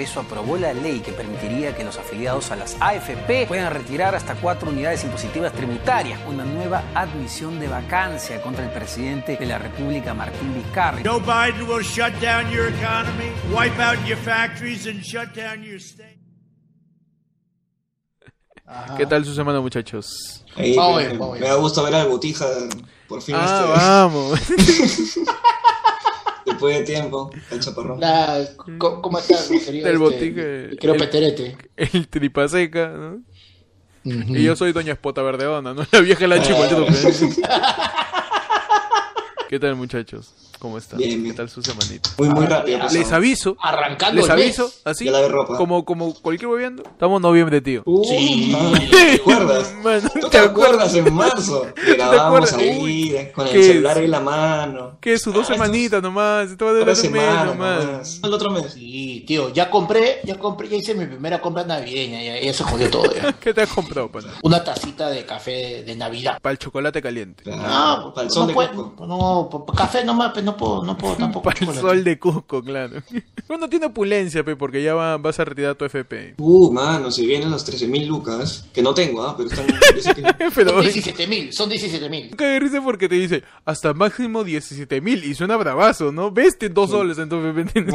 Congreso aprobó la ley que permitiría que los afiliados a las AFP puedan retirar hasta cuatro unidades impositivas tributarias, una nueva admisión de vacancia contra el presidente de la República, Martín Vizcarra. Joe Biden will shut down your economy, wipe out your factories, and shut down your state. ¿Qué tal su semana, muchachos? Me, vamos me da gusto ver al Botija por fin Ah, este, vamos. después de tiempo, el chaparrón. Nada, ¿cómo, cómo estás, mi querido? El este, querido el- Peterete. El tripaseca, ¿no? Y yo soy Doña Espota Verdeona, ¿no? La vieja la chico, ¿Qué tal, muchachos? ¿Cómo están? Bien, ¿Qué bien. tal su semanita? Muy, muy rápido. pasó. Les aviso, Arrancando les el mes. aviso, así, Ya ropa. como, como cualquier hueviendo. Estamos en noviembre, tío. Uh, Sí. man, ¿Te acuerdas? Mano, ¿Tú te acuerdas en marzo? Acuerdas? ahí, con el ¿Qué celular es? en la mano. ¿Qué? Sus dos Ah, estos- semanitas nomás. Esto va a durar un mes nomás. El otro mes. Sí, tío, ya compré, ya compré, ya hice mi primera compra navideña, ya, ya se jodió todo ya. ¿Qué te has comprado, pana? Una tacita de café de Navidad. Para el chocolate caliente. Claro, No, para el no sol de coco. no, café nomás, pues no puedo, no puedo tampoco. Para el sol de Cusco, claro. Bueno, tiene opulencia, pe, porque ya va- vas a retirar tu FP. Uh, mano, si vienen los 13.000 lucas, que no tengo, ¿ah? Pero están... que- Pero Son 17 mil, son 17 mil. Nunca de risa porque te dice hasta máximo 17 mil y suena bravazo, ¿no? Veste dos soles en tu FP.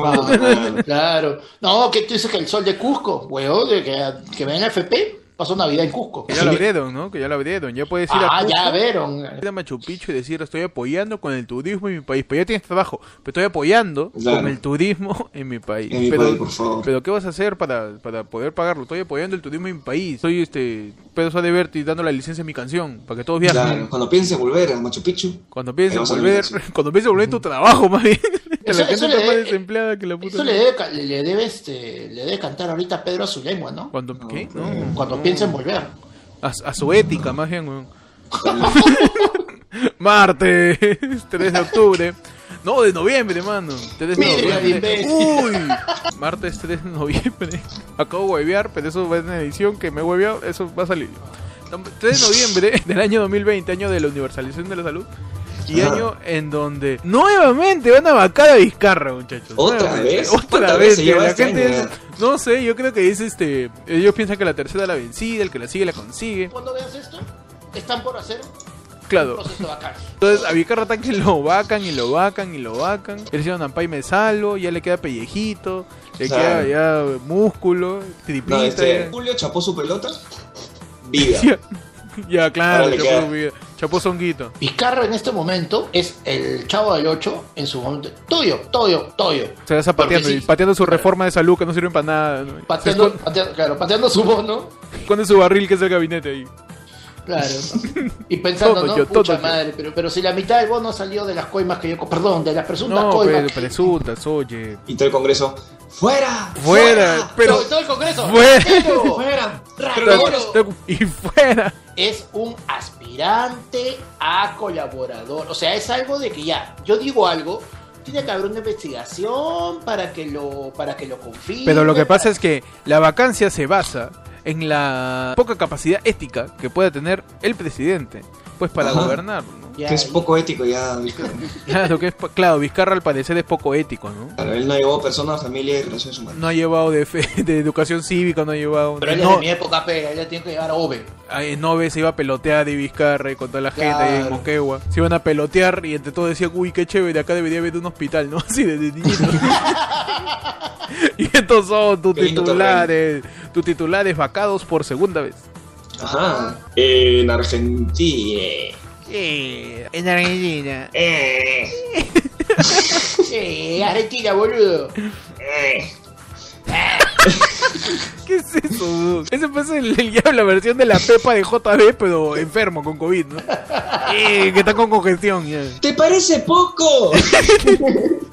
Claro. No, que tú dices que el sol de Cusco, weón, de que, que ven FP, pasó Navidad en Cusco. Que ya lo abrieron, ¿no? Que ya lo abrieron. Ya puedes ir a Ah, Cusco, ya vieron. ir a Machu Picchu y decir estoy apoyando con el turismo en mi país. Pero ya tienes trabajo. Pero estoy apoyando Claro. con el turismo en mi país. En mi pero, país, por favor. pero ¿qué vas a hacer para, para poder pagarlo? Estoy apoyando el turismo en mi país. Soy este Pedro Suárez Berti dando la licencia a mi canción para que todos viajen. Claro, cuando pienses volver a Machu Picchu, Cuando pienses a volver, cuando pienses volver a tu trabajo, más bien. Que Eso- la gente eso está le más debe- desempleada que la puta. Eso le debe, le debe, este, le debe cantar ahorita a Pedro a su lengua, ¿no? Cuando, ¿Qué? No, No. Cuando piensa en volver. A, a su ética, más bien, weón. Martes, 3 de octubre. No, de noviembre, mano. 3 de noviembre. Uy, martes 3 de noviembre. Acabo de huevear, pero eso va en la edición que me he hueveado, eso va a salir. 3 de noviembre del año 2020, año de la universalización de la salud. Y año en donde nuevamente van a vacar a Vizcarra, muchachos. ¿Otra Nuevamente. vez? Otra ¿Cuántas vez. La este gente año es- no sé, yo creo que es este. Ellos piensan que la tercera la vencida, el que la sigue la consigue. Cuando veas esto, están por hacer Claro. Entonces a Vizcarra que lo vacan y lo vacan y lo vacan. Él hicieron Ampay me salvo, ya le queda pellejito, le queda ya músculo, tripita. no, este, ya. Julio chapó su pelota, vida. Ya, claro, vida, chapó zonguito. Vizcarra en este momento es el chavo del 8 en su momento. Toyo, Toyo, Toyo. Se está pateando, sí. pateando su reforma de salud que no sirve para nada. Pateando, claro, pateando su bono. esconde su barril que es el gabinete ahí. Claro. Y pensando, Todo ¿no? yo, Pucha todo madre, pero, pero si la mitad del bono salió de las coimas que yo... Perdón, de las presuntas No, coimas. pero presuntas, oye. Y todo el Congreso, ¡fuera! Fuera, pero. Todo, el Congreso. Fuera. ¡Fuera! Y fuera. es un aspirante a colaborador. O sea, es algo de que ya, yo digo algo, tiene que haber una investigación para que lo, para que lo confirme. Pero lo que pasa es que la vacancia se basa en la poca capacidad ética que pueda tener el presidente, pues para Ajá. gobernar. Ya, Que es y- poco ético ya, Vizcarra. Claro, que es, claro, Vizcarra al parecer es poco ético, ¿no? Claro, él no llevó personas, familia y relaciones humanas. No ha llevado de, fe- de educación cívica, no ha llevado... Pero él es de mi época, pero él tiene que llevar a Ove. ay, no ve, se iba a pelotear de Vizcarra y con toda la gente ahí en. Moquegua. Se iban a pelotear y entre todos decían, uy, qué chévere, acá debería haber un hospital, ¿no? Así de, de niñitos. y estos son tus Qué titulares, tus titulares vacados por segunda vez. Ajá. En Argentina. En Argentina. Eh, Eh, Argentina, boludo. eh. ¿Qué es eso? Ese parece el, el- la versión de la Pepa de JB, pero enfermo con COVID, ¿no? Eh, que está con congestión. ¿Te parece poco?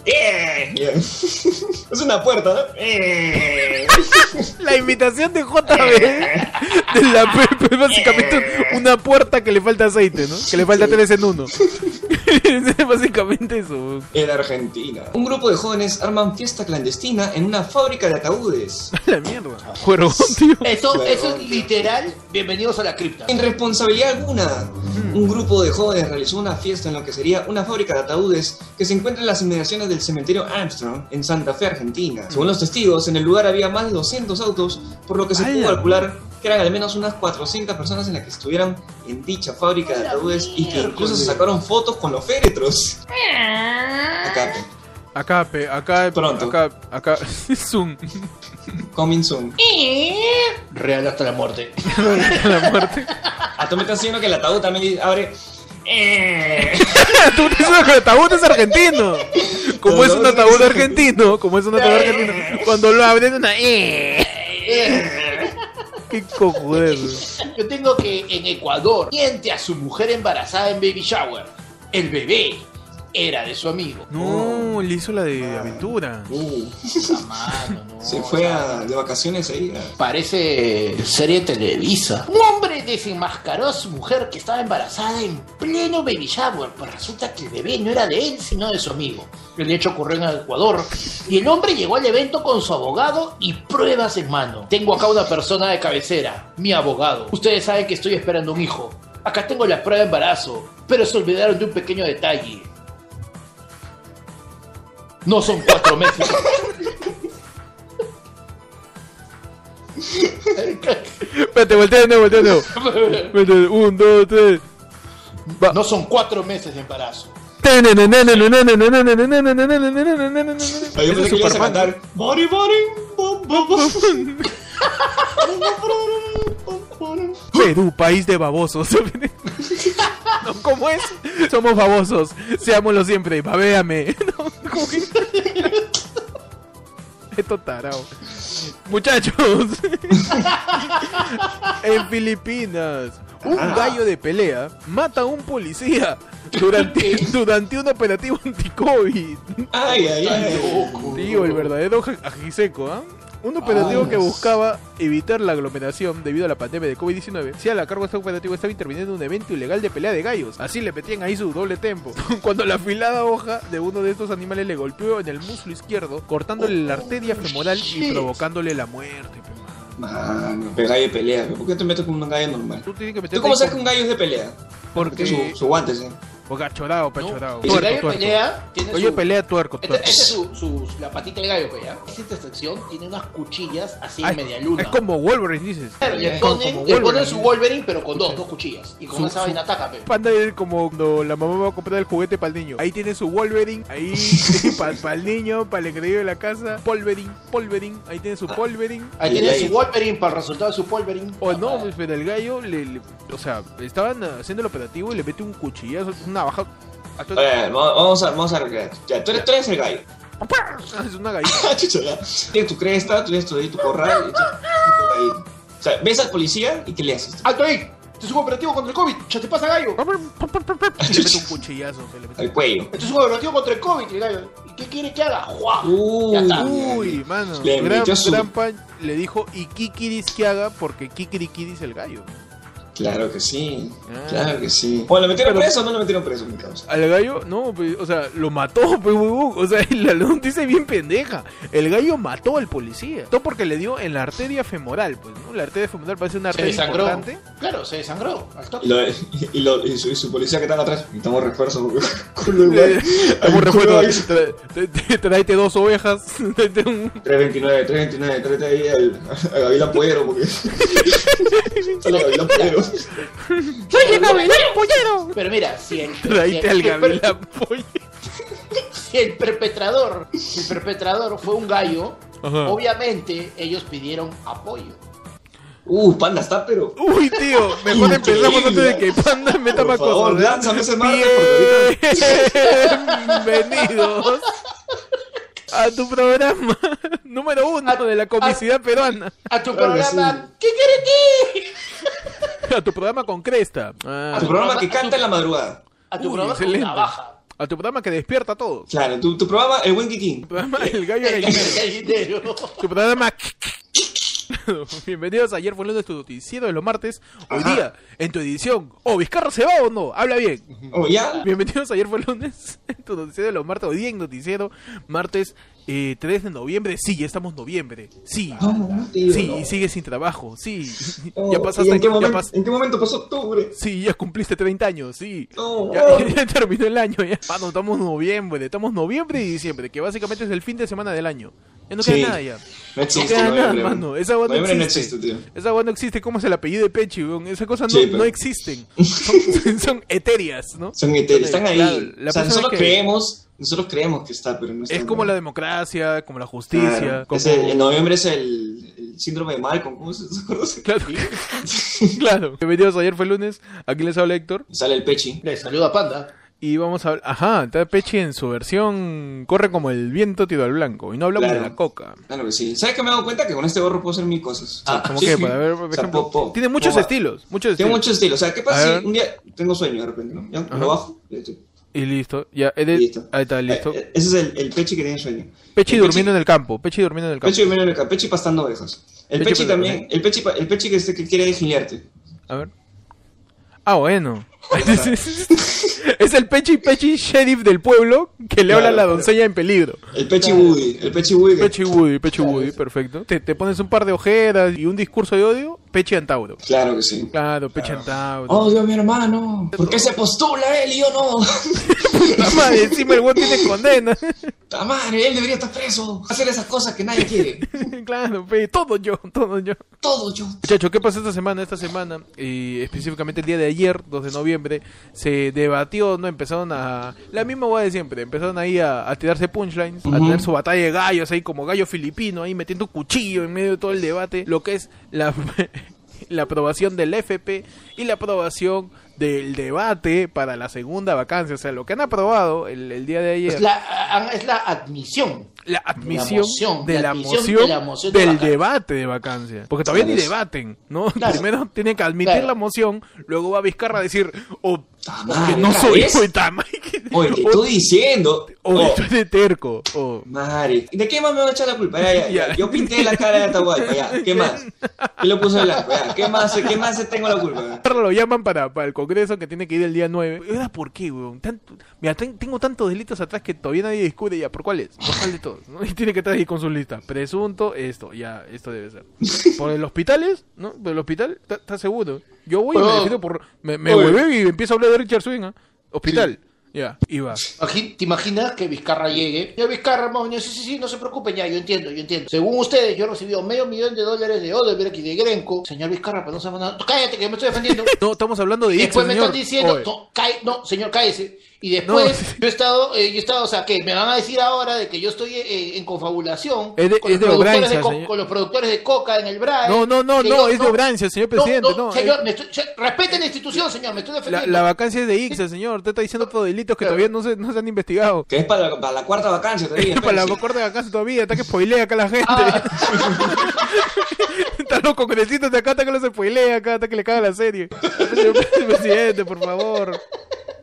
Eh. Es una puerta, ¿no? Eh. La imitación de JB la Pepa es básicamente un- una puerta que le falta aceite, ¿no? Que le falta tres en uno. Es básicamente eso. En Argentina, un grupo de jóvenes arman fiesta clandestina en una fábrica de ataúdes. La mierda. Cuervón, tío. Eso, eso es literal. Bienvenidos a la cripta. Sin responsabilidad alguna, un grupo de jóvenes realizó una fiesta en lo que sería una fábrica de ataúdes que se encuentra en las inmediaciones del cementerio Armstrong en Santa Fe, Argentina. Según los testigos, en el lugar había más de 200 autos, por lo que se pudo calcular que eran al menos unas 400 personas en las que estuvieran en dicha fábrica de ataúdes y que incluso se sacaron fotos con los féretros. Acá, pe. Acá, pe, acá, Pronto. acá, acá. Zoom. coming soon. Real hasta la muerte. La muerte. Ah, tú me estás diciendo que el ataúd también abre. Eh. Tú dices que el ataúd es argentino. Como es un ataúd argentino, como es un ataúd argentino, cuando lo abren una. Qué. Yo tengo que en Ecuador miente a su mujer embarazada en baby shower. El bebé era de su amigo. No, le hizo la de aventura. Uh, mano, no, se fue a- de vacaciones ahí. Parece serie Televisa. Un hombre desenmascaró a su mujer que estaba embarazada en pleno baby shower. Pues resulta que el bebé no era de él, sino de su amigo. El hecho ocurrió en Ecuador. Y el hombre llegó al evento con su abogado y pruebas en mano. Tengo acá una persona de cabecera, mi abogado. Ustedes saben que estoy esperando un hijo. Acá tengo la prueba de embarazo, pero se olvidaron de un pequeño detalle. No son cuatro meses. Espérate, voltea de nuevo, voltea de nuevo. Un, dos, tres. Va. No son cuatro meses de embarazo. Yo pensé que ibas a cantar. Body, body. Perú, país de babosos. No, ¿Cómo es? Somos babosos. Seámoslo siempre. Babéame. No, ¿cómo que? Esto tarao. Muchachos. en Filipinas, un gallo de pelea mata a un policía durante, durante un operativo anti-COVID. Ay, ay, ay. Tío, el verdadero ajiseco, ¿ah? Un operativo Ah. que buscaba evitar la aglomeración debido a la pandemia de COVID-19. Si a la cargo de este operativo estaba interviniendo en un evento ilegal de pelea de gallos. Así le metían ahí su doble tempo. Cuando la afilada hoja de uno de estos animales le golpeó en el muslo izquierdo, cortándole la arteria femoral y provocándole la muerte. mano. Pero gallo de pelea. ¿Por qué te metes con un gallo normal? Tú tienes que meter ¿Tú cómo sabes que un gallo es de pelea? Porque... Su, su guante, sí. Porque achorado, pechorado. Y si el gallo pelea, tiene Oye, su... pelea tuerco, tuerco. esta es su, su- la patita del gallo, ¿ya? Esta intersección tiene unas cuchillas así en Ay, media luna. Es como Wolverine, dices. Claro, le ponen, como le ponen su Wolverine, pero con dos, dos cuchillas. Y con Su- esa vaina ataca, pe. Panda es como cuando la mamá va a comprar el juguete para el niño. Ahí tiene su Wolverine, ahí para el niño, para el engreído de la casa. Polverine, Polverine, ahí tiene su Polverine. Ahí Ay, tiene ay. su Wolverine para el resultado de su Wolverine. O no, pues, pero el gallo, le, le- o sea, estaban haciendo el operativo y le mete un cuchillazo, una baja. a todo- A ver, vamos a, vamos a arreglar. Ya, tú eres, tú eres el gallo. Es una gallina. Ah. Tienes tu cresta, tú tienes tu, ahí tu corral y tu, tu gallina. O sea, ves al policía y ¿qué le haces? ¡Alto ahí! Este es un operativo contra el COVID. ¡Ya te pasa, gallo! Y le mete un cuchillazo. se le mete- Al cuello. Este es un operativo contra el COVID, el gallo. ¿Y qué quiere que haga? ¡Juá! Uy. Uy, mano. Le gran, gran pan le dijo y Kikiris que haga porque Kikirikiri es el gallo. Claro que sí. Ah. Claro que sí. Bueno, ¿lo metieron Pero- preso o no lo metieron preso, mi causa? Al gallo, no, pues, o sea, lo mató, pues, huevón. O sea, la noticia es bien pendeja. El gallo mató al policía. Todo porque le dio en la arteria femoral, pues, ¿no? La arteria femoral parece una Se arteria desangró. importante. Claro, se desangró. Al toque. Y, lo, y, y lo- y su, y su policía que están atrás. Necesitamos refuerzo. culo refuerzo, tráete dos ovejas. tráete un- 329, 329, tráete ahí al, a Gavilán Puero, porque. Gavilán Puero. Pero mira, si el, si Tráete el- al si el per- gavilán, pollo. si el perpetrador, si el perpetrador fue un gallo, Ajá. obviamente ellos pidieron apoyo. Uh, panda está, pero. Uy, tío, mejor empezamos antes de que Panda meta más cosas. ¿verdad? lánzame ese porque Bienvenidos a tu programa número uno de la comicidad peruana. A tu programa, ¿qué quiere ti? A tu programa con cresta. Ah, Tu programa que canta en la madrugada. A tu Uy, programa con navaja. A tu programa que despierta todo. Claro, tu, tu programa, El Buen Kikín. Tu programa El Gallo El Gallinero. Tu programa bienvenidos a ayer fue lunes tu noticiero de los martes. Hoy Ajá. día, en tu edición. Oh, ¿Vizcarra se va o no? Habla bien. Oh, ya. Bienvenidos a ayer fue lunes, en tu noticiero de los martes. Hoy día en noticiero, martes eh, 3 de noviembre. Sí, ya estamos en noviembre. Sí. No, tío, Sí, no. y sigues sin trabajo. Sí. No, ya ¿y pasaste. en, qué ya momento, pas- ¿En qué momento pasó octubre? Sí, ya cumpliste 30 años, sí. No. Ya, ya terminó el año, ya. Mano, estamos en noviembre, estamos noviembre y diciembre, que básicamente es el fin de semana del año. Ya no queda Sí. nada ya. No No existe, queda nada, mano. Esa agua no no existe. tío. Esa agua no existe. ¿Cómo es el apellido de Pechi, weón? Esas cosas no, Sí, pero- no existen. Son, son etéreas, ¿no? Son etéreos, están ahí. La o sea, nosotros que- creemos, nosotros creemos que está, pero no está. Es como la democracia, como la justicia. Claro. Como... Es el- en noviembre es el, el síndrome de Malcolm, ¿cómo se acuerda? Claro. claro. Bienvenidos, ayer fue lunes. Aquí les habla Héctor. Sale el pechi. Le saluda Panda. Y vamos a hablar. Ajá, está Pechi en su versión Corre como el viento tiro al blanco. Y no hablamos Claro. de la coca. Claro que sí. ¿Sabes que me he dado cuenta que con este gorro puedo hacer mil cosas? O sea, Ah, como sí, que, sí. para ver, por O sea, ejemplo, tiene muchos estilos, muchos estilos. muchos estilos. O sea, ¿qué pasa si un día tengo sueño de repente, ¿no? Ya, lo bajo. Y listo, ya, eres- Listo. ahí está, listo. Eh, eh, ese es el, el pechi que tiene sueño. Pechi el durmiendo en el campo, Pechi durmiendo en el campo. Pechi durmiendo en el campo, Pechi pastando ovejas. El Pechi pechi, también, el pechi, el pechi que, que quiere giliarte. A ver. Ah, bueno. es el Pechi Pechi sheriff del pueblo que le habla a la Claro. doncella en peligro. El pechi Woody, el pechi Woody. Pechi Woody, Pechi Woody, perfecto. Te, te pones un par de ojeras y un discurso de odio, Pechi Antauro. Claro que sí. Claro, Pechi Antauro. Odio a mi hermano. ¿Por qué se postula él y yo no? La madre, encima el weón tiene condena. ¡Ta madre! Él debería estar preso. Hacer esas cosas que nadie quiere. claro, pe, todo yo, todo yo. Todo yo. Muchachos, ¿qué pasó esta semana? Esta semana, y específicamente el día de ayer, 2 de noviembre, se debatió, ¿no? Empezaron a... La misma hueá de siempre, empezaron ahí a, a tirarse punchlines, a tener su batalla de gallos ahí como gallo filipino, ahí metiendo cuchillo en medio de todo el debate, lo que es la, la aprobación del FP y la aprobación del debate para la segunda vacancia. O sea, lo que han aprobado el, el día de ayer... Es la, a- es la admisión. La admisión moción, de la admisión moción, de la moción de del debate de vacancia. Porque todavía ni debaten, ¿no? Claro. Primero tienen que admitir Claro. la moción, luego va Vizcarra a decir, o Ta o madre, que no ¿otra soy vez? hijo de Tama. Oye, te estoy diciendo. o Oh, estoy de terco. Madre. ¿Y de qué más me van a echar la culpa? Ya, ya. Yo pinté la cara de Atahualpa, ya. ¿Qué más? ¿Qué lo puse blanco? Ya. ¿Qué más, ¿Qué más tengo la culpa? Lo llaman para, para el congreso que tiene que ir el día 9. ¿Y ahora por qué, weón? Tanto- Mira, ten- tengo tantos delitos atrás que todavía nadie discute ya. ¿Por cuáles? ¿Por cuál de todos? ¿no? Y tiene que estar ahí con su lista. Presunto, esto, ya, esto debe ser. ¿Por el hospitales? ¿No? ¿Por el hospital? ¿Está- ¿Estás seguro? Yo voy y me defiendo por... Me, me y empiezo a hablar de Richard Swing, ¿ah? Hospital. Ya, y va. Imagi- ¿Te imaginas que Vizcarra llegue? Ya Vizcarra, moño, sí, sí, sí, no se preocupen, ya, yo entiendo, yo entiendo. Según ustedes, yo he recibido medio millón de dólares de Odebrecht y de Grenco. Señor Vizcarra, pero no sabemos nada. Cállate, que me estoy defendiendo. No, estamos hablando de Después me señor. están diciendo, no, cae- no, señor, cállese. Y después No. yo he estado, eh, yo he estado, o sea, que me van a decir ahora de que yo estoy eh, en confabulación Es de- con, es los de productores Obrancia, de co- señor. con los productores de coca en el BRAE. No, no, no, no, yo- es de Obrancia, señor presidente, No, no, señor, es- me estoy- se- respete la institución, señor, me estoy defendiendo. la vacancia es de Ixa, señor. Usted está diciendo otros delitos que Claro. todavía no se, no se han investigado. Que es para la, para la cuarta vacancia todavía. Para la de vacancia todavía, está que spoilea acá la gente. Ah. Están los congresitos de acá, está que los spoilea acá, está que le caga la serie. Señor presidente, por favor.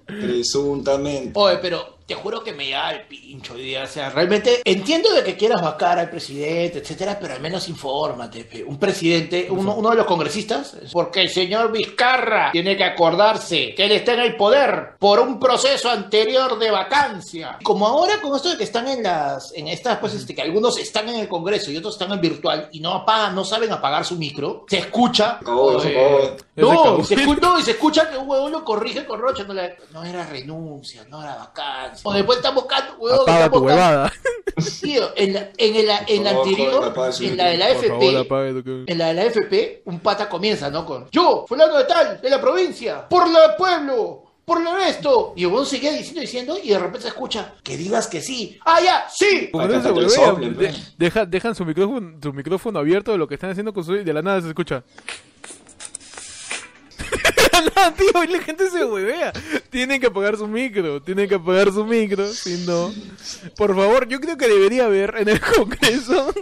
Presuntamente. Oye, pero te juro que me da el pincho. O sea, realmente entiendo de que quieras vacar al presidente, etcétera, pero al menos infórmate. pe. Un presidente, uno, uno de los congresistas, porque el señor Vizcarra tiene que acordarse que él está en el poder por un proceso anterior de vacancia. Como ahora con esto de que están en las, en estas, pues, este, que algunos están en el Congreso y otros están en virtual y no apagan, no saben apagar su micro, se escucha. Ya se no, se escu- no, y se escucha que un huevón lo corrige con Rocha. No, no era renuncia, no era vacancia. O después están buscando, huevón, Apaga están tu huevada. Tío, en la, en el- en la anterior, en la de la FP, en la de la FP, un pata comienza, ¿no? Con yo, fulano de tal, de la provincia, por el pueblo, por lo esto. Y huevón seguía diciendo, diciendo, y de repente se escucha que digas que sí. ¡Ah, ya! ¡Sí! Huevea, soplen, de- pues. deja- dejan su micrófono, su micrófono abierto de lo que están haciendo con su y de la nada se escucha. Nada, tío, y la gente se huevea. Tienen que apagar su micro, tienen que apagar su micro, si no. Por favor, yo creo que debería haber en el Congreso.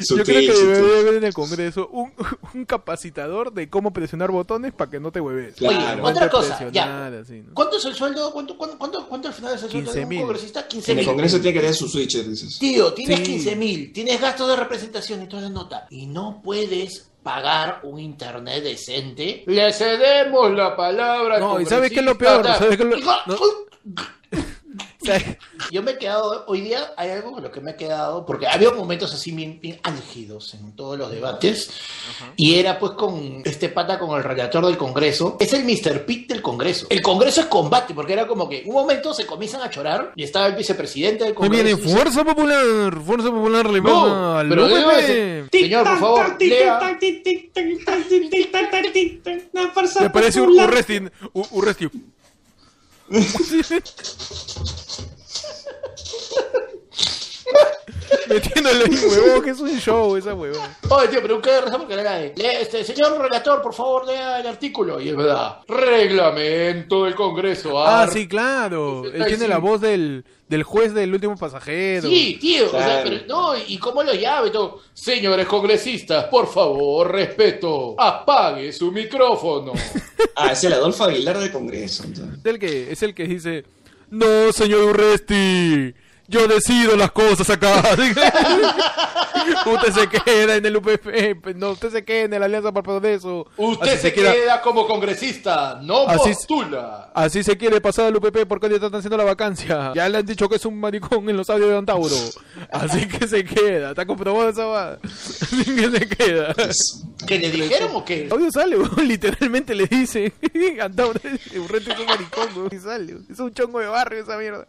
Yo creo que Sutil, debería haber en el Congreso un, un capacitador de cómo presionar botones para que no te hueves. Claro. Oye, otra cosa, ya. así, ¿no? ¿Cuánto es el sueldo? ¿Cuánto, cuánto, cuánto, cuánto al final es el sueldo de un 15.000. congresista? 15 En el mil. Congreso tiene que tener su switcher, dices. Tío, tienes Sí. 15 mil, tienes gastos de representación y toda la nota, y no puedes pagar un internet decente. Le cedemos la palabra. al No, ¿y sabes qué es lo peor? ¿Sabes qué es lo- Hijo- no. Sea, Yo me he quedado, hoy día hay algo con lo que me he quedado, porque había momentos así bien, bien álgidos en todos los debates, y era pues con este pata, con el relator del Congreso, es el Mr. Pitt del Congreso. El Congreso es combate, porque era como que un momento se comienzan a chorar, y estaba el vicepresidente del Congreso. viene Fuerza Popular, Fuerza Popular le No, al pero decir- Señor, por favor, lea. Me parece un Urresti. un Urresti. Metiéndole ahí, huevón, que es un show esa huevón. Oye, tío, pero un cago de risa porque de, "Lea, este, señor relator, por favor, lea el artículo. Y es verdad, reglamento del Congreso. Ah, ar- sí, claro. Él 65. tiene la voz del, del juez del último pasajero. Sí, tío, o sea, pero no, y cómo lo llave todo. Señores congresistas, por favor, respeto, apague su micrófono. Ah, es el Adolfo Aguilar del Congreso. entonces. Es el que, es el que dice, no, señor Urresti, yo decido las cosas acá. usted se queda en el UPP, no, usted se queda en la Alianza para Progreso. Usted Así se queda... como congresista, no Así postula. Así se quiere pasar al UPP porque le están haciendo la vacancia. Ya le han dicho que es un maricón en los audios de Antauro. Así que se queda. Está comprobado esa va. Así que se queda. ¿Que le dijeron o qué? Audio sale, literalmente le dice. Antauro, es un maricón, weón, y sale. Es un chongo de barrio esa mierda.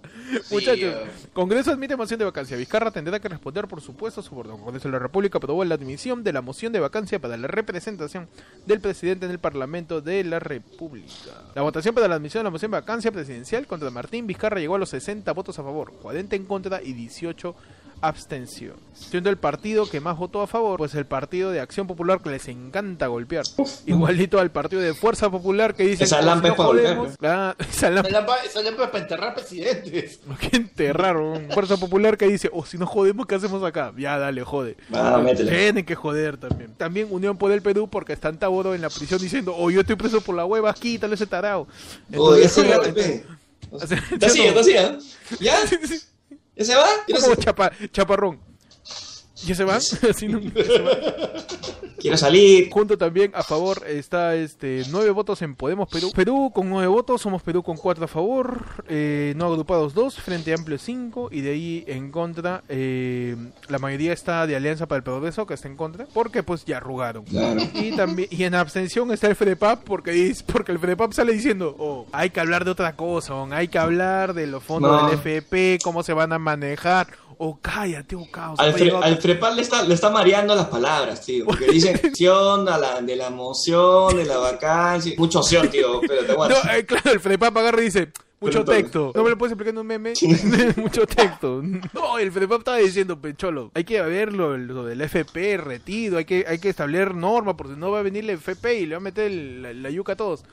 Muchachos, eh. Congreso admite moción de vacancia. Vizcarra tendrá que responder por supuesto su orden. Congreso de la República aprobó la admisión de la moción de vacancia para la representación del presidente en el Parlamento de la República. La votación para la admisión de la moción de vacancia presidencial contra Martín Vizcarra llegó a los 60 votos a favor, 40 en contra y 18 abstenciones. Siendo el partido que más votó a favor, pues el partido de Acción Popular que les encanta golpear. Igualito al partido de Fuerza Popular que dice Esa lampa es para golpear, esa lampa es para enterrar presidentes. que enterraron. Fuerza Popular que dice, oh, si no jodemos, ¿qué hacemos acá? Ya, dale, jode. Ah. Tienen que joder también. También Unión por el Perú porque está en Taboro en la prisión diciendo, oh, yo estoy preso por la hueva, quítale ese tarao. Oh, ya se va, entonces- entonces- Está así, está así, ¿eh? ¿Ya? ¿Ya se va? Quiero, Como chapa, chaparrón. ¿Ya se van? Así no- ya se van. quiero salir. Junto también a favor está este nueve votos en Podemos Perú. Perú con nueve votos, somos Perú con cuatro a favor, eh, no agrupados dos, Frente Amplio cinco y de ahí en contra eh, la mayoría está de Alianza para el Progreso que está en contra porque pues ya arrugaron. Claro. Y también y en abstención está el FREPAP porque dice- porque el FREPAP sale diciendo, oh, hay que hablar de otra cosa, hay que hablar de los fondos No. del FP, cómo se van a manejar. O cállate, o caos. Al, Fre- al le está, le está mareando las palabras, tío. Porque dicen acción a la, de la moción, de la vacancia. Mucho opción, tío. Pero te No, eh, claro, el Fredepap agarra y dice, mucho Pero texto. ¿No me lo puedes explicar en un meme? mucho texto. No, el Fredepap estaba diciendo, pecholo, hay que ver lo, lo del FP retido, hay que, hay que establecer normas, porque si no va a venir el FP y le va a meter el- la, la yuca a todos.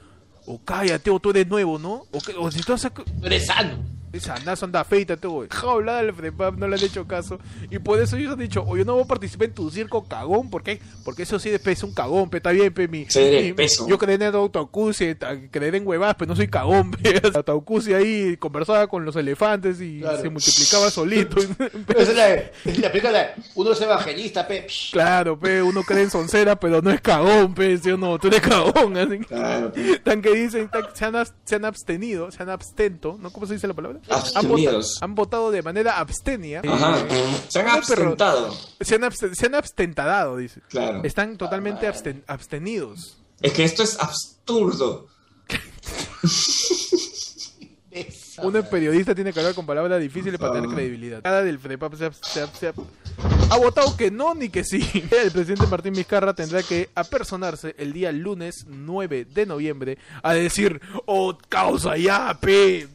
O cállate, o tú eres nuevo, ¿no? O, o si tú haces... Tú eres sano. Esa anda, anda feita, tú, güey. Jaulada del Frepap, no le han hecho caso. Y por eso ellos han dicho, o yo no voy a participar en tu circo cagón, ¿por qué? Porque eso sí después es un cagón, pe, está bien, pe, mi... Mi- peso. Yo creí en el autocusi, creer en huevadas, pero no soy cagón, pe. Autocusi ahí conversaba con los elefantes y Claro. se multiplicaba solito. Pero esa es la, la película, uno es evangelista, pe. Claro, pe, uno cree en soncera, pero no es cagón, pe, ¿sí o no? Tú eres cagón, así. Claro, tío. Tan que dicen, tan- se, han, se han abstenido, se han abstento, ¿no? ¿Cómo se dice la palabra? Han Abstenidos. votado, han votado de manera abstenia. Ajá. Eh, Se han abstentado. Se han, abst- se han abstentadado, dice. Claro. Están totalmente absten- abstenidos. Es que esto es absurdo. Uno periodista tiene que hablar con palabras difíciles para tener Ah. credibilidad. Cada del FREPAP se, ha- se ha- se ha- ha votado que no ni que sí. El presidente Martín Vizcarra tendrá que apersonarse el día lunes 9 de noviembre a decir, oh, causa ya, pe,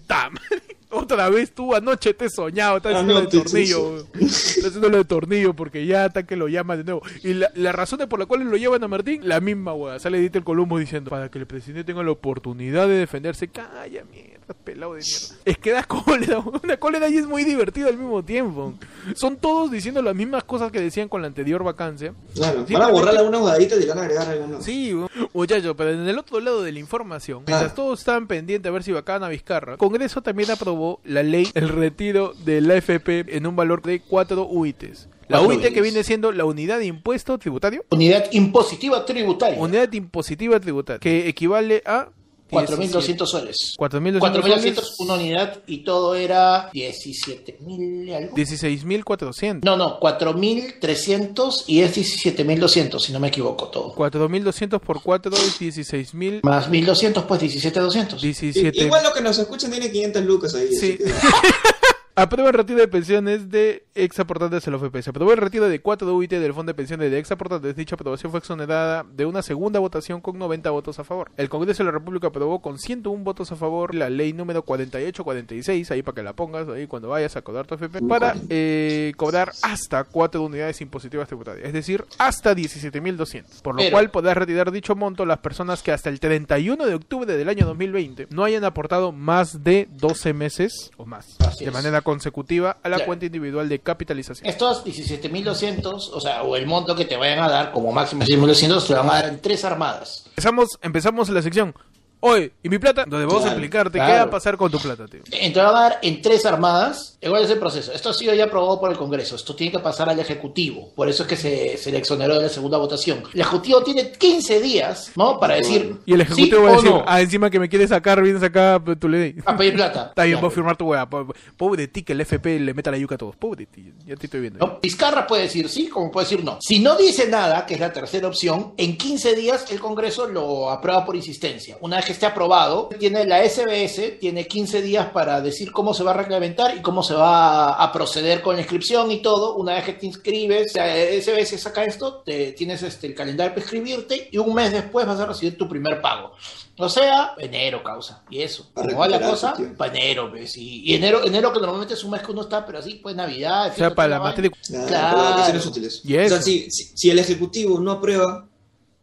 Otra vez tú anoche te he soñado, estás haciendo lo de tornillo. Estás haciendo lo de tornillo porque ya hasta que lo llaman de nuevo. Y la, la razón por la cual lo llevan a Martín, la misma weá. Sale Dieter Colombo diciendo, para que el presidente tenga la oportunidad de defenderse. Calla, mierda, pelado de mierda. Es que da cólera, una cólera y es muy divertido al mismo tiempo. Son todos diciendo las mismas cosas que decían con la anterior vacancia. Claro, van a borrar algunas jugaditas y le van a agregar algunas. Sí, muchachos, pero en el otro lado de la información, mientras todos estaban pendientes a ver si vacaban a Vizcarra, Congreso también aprobó la ley, el retiro de la AFP en un valor de 4 UITs. La UIT que viene siendo la unidad de impuesto tributario, Unidad impositiva tributaria. unidad impositiva tributaria, que equivale a 4.200 soles. 4.200 4.200 soles, una unidad y todo era 17.000 algo. 16.400. No, no, 4.300 y es 17.200, si no me equivoco todo. 4.200 por 4 es 16.000. Más 1.200, pues 17.200. 17. Igual lo que nos escuchan tiene 500 lucas ahí. Sí. así que- Aprueba el retiro de pensiones de ex aportantes de la OFP. Se aprobó el retiro de 4 UIT del Fondo de Pensiones de ex aportantes. Dicha aprobación fue exonerada de una segunda votación con 90 votos a favor. El Congreso de la República aprobó con 101 votos a favor la ley número 4846, ahí para que la pongas, ahí cuando vayas a cobrar tu FP, para eh, cobrar hasta 4 unidades impositivas tributarias, es decir, hasta 17.200. Por lo Pero- cual podrás retirar dicho monto las personas que hasta el 31 de octubre del año 2020 no hayan aportado más de 12 meses o más Así de manera consecutiva a la Claro. cuenta individual de capitalización. Estos 17.200, o sea, o el monto que te vayan a dar como máximo 17.200, te van a dar en tres armadas. Empezamos, empezamos la sección. Hoy, ¿y mi plata? Donde vamos a Claro, explicarte qué claro. va a pasar con tu plata, tío. Te van a dar en tres armadas. Igual es el proceso. Esto ha sido ya aprobado por el Congreso. Esto tiene que pasar al Ejecutivo. Por eso es que se, se le exoneró de la segunda votación. El Ejecutivo tiene 15 días, ¿no? Para decir. Y el ejecutivo sí va a o decir, no, ah, encima que me quieres sacar, vienes acá, tú le di. a pedir plata. Está bien, voy a firmar tu weá. Po- Pobre de ti que el FP le meta la yuca a todos. Pobre de ti, ya te estoy viendo. ¿no? Vizcarra puede decir sí, como puede decir no. Si no dice nada, que es la tercera opción, en 15 días el Congreso lo aprueba por insistencia. Una vez que esté aprobado, tiene la SBS, tiene 15 días para decir cómo se va a reglamentar y cómo se va a proceder con la inscripción y todo. Una vez que te inscribes, la SBS saca esto, te, tienes este, el calendario para inscribirte y un mes después vas a recibir tu primer pago. O sea, enero causa. Y eso. ¿Cómo va la cosa? Para enero, pues. Y, y enero, enero que normalmente es un mes que uno está, pero así, pues Navidad. O sea, para la matrícula. Claro, Claro. para útiles. Y O sea, si, si, si el ejecutivo no aprueba,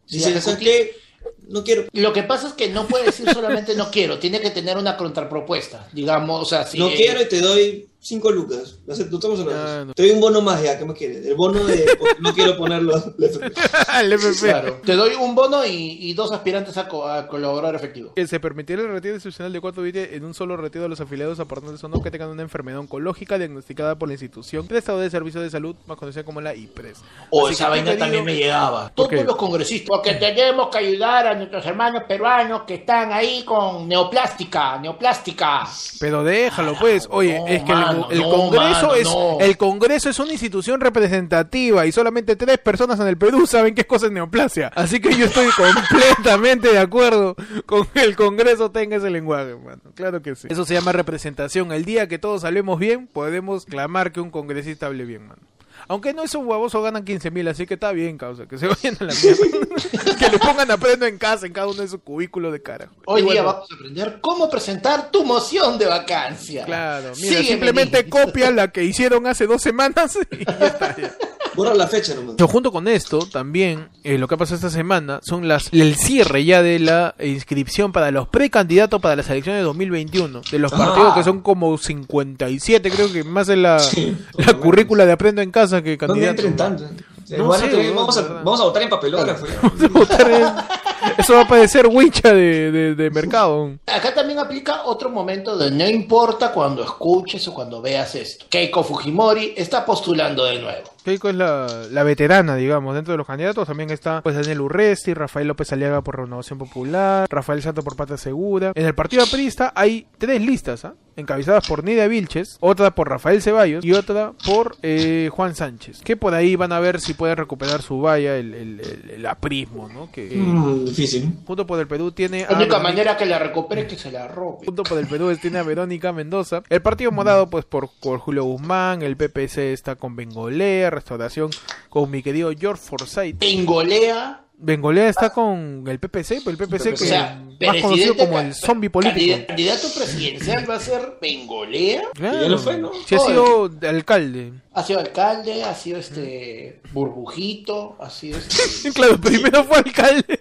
Si ¿sabes ejecutivo- qué? No quiero. Lo que pasa es que no puede decir solamente no quiero, tiene que tener una contrapropuesta, digamos, o sea, si no eh, quiero y te doy 5 lucas. ¿Lo aceptamos o no? Ah, no. Te doy un bono más ya, ¿qué más quieres? El bono de no quiero ponerlo. el FP. claro, te doy un bono y, y dos aspirantes a, co- a colaborador efectivo. Que se permitirá el retiro institucional de 4 UIT en un solo retiro de los afiliados aportantes o no que tengan una enfermedad oncológica diagnosticada por la institución prestadora de servicios de salud, más conocida como la IPRES. O Así esa vaina también me llegaba. ¿Por Todos los congresistas. Porque tenemos que ayudar a nuestros hermanos peruanos que están ahí con neoplástica, neoplástica. Pero déjalo, pues. Oye, no, es que mano, el, no, Congreso mano, es no. el Congreso es una institución representativa y solamente tres personas en el Perú saben qué es cosa es neoplasia. Así que yo estoy completamente de acuerdo con que el Congreso tenga ese lenguaje, mano. Claro que sí. Eso se llama representación. El día que todos hablemos bien, podemos clamar que un congresista hable bien, mano. Aunque no esos huevosos ganan 15 mil, así que está bien, causa. Que se vayan a la mierda. que le pongan a prendo en casa, en cada uno de sus cubículos de cara. Hoy día vamos a aprender cómo presentar tu moción de vacancia. Claro, mira, Sígueme, simplemente copia la que hicieron hace dos semanas y ya está. ya. Borra la fecha nomás. Yo, junto con esto, también eh, lo que ha pasado esta semana son las el cierre ya de la inscripción para los precandidatos para las elecciones de 2021. De los Ah. partidos que son como 57, creo que más en la, Sí, la currícula de Aprendo en Casa que ¿Dónde candidato. entren tanto? No Bueno, sé, vamos, a, vamos votar en papelógrafo. Eso va a parecer wincha de, de, de mercado. Acá también aplica otro momento de no importa cuando escuches o cuando veas esto. Keiko Fujimori está postulando de nuevo. Keiko es la, la veterana, digamos, dentro de los candidatos. También está pues Daniel Urresti, Rafael López Aliaga por Renovación Popular, Rafael Santo por Pata Segura. En el partido aprista hay tres listas, ¿ah? encabezadas por Nidia Vilches, otra por Rafael Ceballos y otra por eh, Juan Sánchez. Que por ahí van a ver si puede recuperar su valla, el, el, el- el aprismo, ¿no? Que Mm, difícil. junto por el Perú tiene... La única a- manera que la recupere es que se la robe. Junto por el Perú tiene a Verónica Mendoza. El partido morado, pues por, por Julio Guzmán. El PPC está con Bengoler. restauración con mi querido George Forsyth. Engolea. Bengolea está con el PPC, pues el PPC que O sea, más conocido como el zombie político. candida- Candidato presidencial va a ser Bengolea. Claro. ya lo fue, ¿no? Sí ha sido alcalde. Ha sido alcalde, ha sido este burbujito, ha sido este... Claro, primero fue alcalde.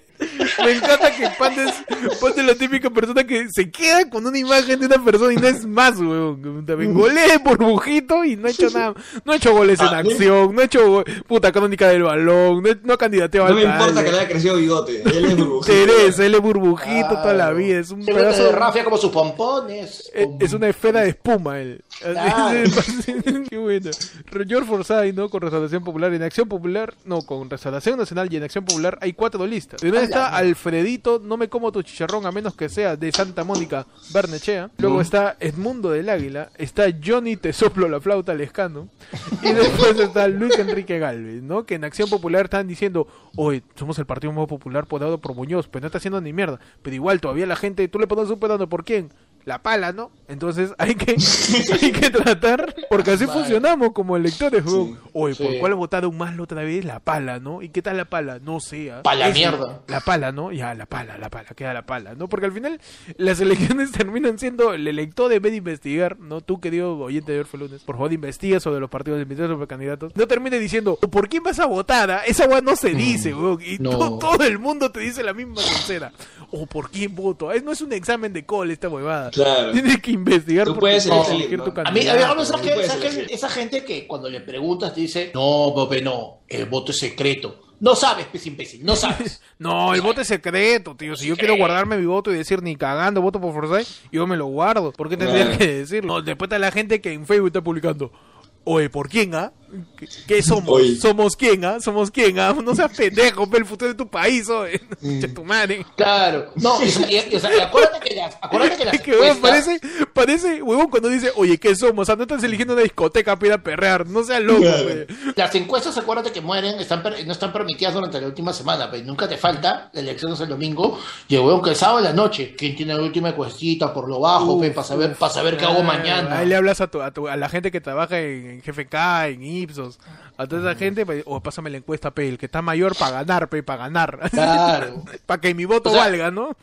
Me encanta que Pandes ponte la típica persona que se queda con una imagen de una persona y no es más, weón. Bengolea burbujito y no ha hecho nada. No ha hecho goles en Ah, acción, no ha hecho puta crónica del balón, no, no ha candidateado No me importa que le haya crecido bigote. Él es burbujito. Teresa, él es burbujito toda la vida. Es un pedazo de rafia como sus pompones. Es, con- es una esfera de espuma él. Así Claro. Qué bueno. George Forsyth, ¿no? Con Restauración Popular. En Acción Popular, no, con Restauración Nacional y en Acción Popular hay cuatro listas. Primero está Alfredito, no me como tu chicharrón a menos que sea de Santa Mónica, Barnechea. Luego está Edmundo del Águila. Está Johnny Te soplo la flauta Lescano. Y después está Luis Enrique Galvez, ¿no? Que en Acción Popular están diciendo, oye, somos el partido más popular podado por Muñoz, pero no está haciendo ni mierda. Pero igual todavía la gente, tú le pones un pedazo por quién? La pala, ¿no? Entonces hay que, hay que tratar, porque así funcionamos como electores, weón. Oye, ¿por Sí. cuál votaron más la otra vez? La pala, ¿no? ¿Y qué tal la pala? No sé. ¿ah? Pa' la Ese, mierda. La pala, ¿no? Ya, la pala, la pala, queda la pala, ¿no? Porque al final las elecciones terminan siendo el elector en vez de investigar, ¿no? Tú, querido oyente de Orfe Lunes, por favor investiga sobre los partidos, investiga sobre candidatos. No termine diciendo, ¿por quién vas a votar? ah? Esa weá no se dice, weón. Y no. to- todo el mundo te dice la misma sincera. O por quién voto. Es- No es un examen de call esta huevada. Claro. Tienes que investigar Tú puedes elegir, ¿no? tu A mí, a ¿sabes no qué? elegir. esa gente que cuando le preguntas te dice, no, Pepe, no, el voto es secreto. No sabes, pues imbécil, no sabes. No, el voto es secreto, tío. Si yo quiero guardarme mi voto y decir ni cagando voto por Forsyth, yo me lo guardo. ¿Por qué tendría Claro. que decirlo? No, después está la gente que en Facebook está publicando. Oye, ¿por quién, ah? ¿Qué, qué somos? Oye. ¿Somos quién, ah? ¿Somos quién, ah? No seas pendejo, ve el futuro de tu país, oye. Mm. Tu madre. Claro. No, y, y- y- o sea, y acuérdate que las, acuérdate que las que, encuestas- parece, parece, huevón, cuando dice, oye, ¿qué somos? O sea, no estás eligiendo una discoteca para ir a perrear. No seas loco, Claro. güey. Las encuestas, acuérdate que mueren, están per- no están permitidas durante la última semana, pero nunca te falta, la elección es el domingo, y el huevón que el sábado en la noche, ¿quién tiene la última encuestita por lo bajo, Uf, para saber, uf. para saber qué hago Ah, mañana? Ahí le hablas a, tu, a, tu- a la gente que trabaja en, en GFK, en Ipsos, a toda esa gente, o pásame la encuesta, pe, el que está mayor para ganar, pe, para ganar. Claro. para que mi voto O sea, valga, ¿no?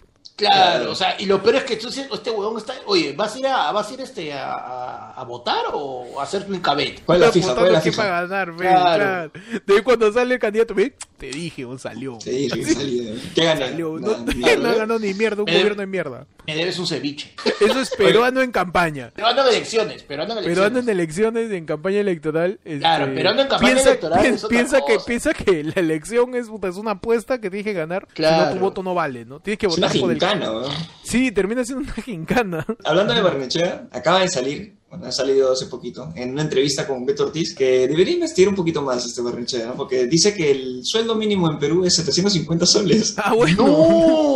Claro, o sea, y lo peor es que tú dices, este huevón está, oye, ¿vas a ir a, vas a ir este a, a- a votar o a hacer tu incabet? ¿Cuál es la fija? ¿Cuál es la para ganar, Claro. claro. De ahí cuando sale el candidato, te dije, un salió. Sí, sí, salí. ¿Qué? Salió. Nada, No, ganó ni mierda, un gobierno de mierda. Me debes un ceviche. Eso es peruano en campaña. Pero ando en elecciones, pero ando en elecciones. Pero ando en elecciones, en campaña electoral. este, Claro, pero ando en campaña piensa, electoral pi- es otra piensa que, piensa que la elección es, puta, es una apuesta que tienes que ganar. Si no, Claro. tu voto no vale, ¿no? Tienes que votar por el. Gincana, weón. Sí, termina siendo una gincana. Hablando de Barnechea, acaba de salir, bueno, ha salido hace poquito, en una entrevista con Beto Ortiz, que debería investigar un poquito más este Barnechea, ¿no? porque dice que el sueldo mínimo en Perú es 750 soles. Ah, bueno.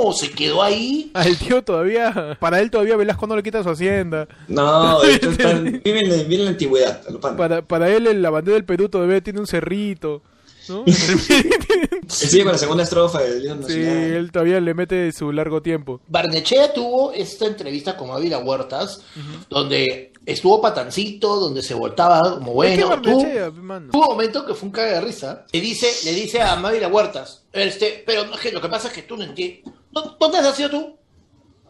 No, se quedó ahí. Al tío todavía. Para él todavía Velasco no le quita su hacienda. No, esto está, vive, en la, vive en la antigüedad. Para, para él, el- la bandera del Perú todavía tiene un cerrito. ¿No? Él sigue con la segunda estrofa del himno sí, él todavía le mete su largo tiempo. Barnechea tuvo esta entrevista con Ávila Huertas, donde estuvo patancito, donde se voltaba como ¿Es que bueno. tuvo, un momento que fue un caga de risa. Le dice, le dice a Ávila Huertas, este, pero no, es que lo que pasa es que tú no entiendes. ¿Dó- ¿Dónde has nacido tú?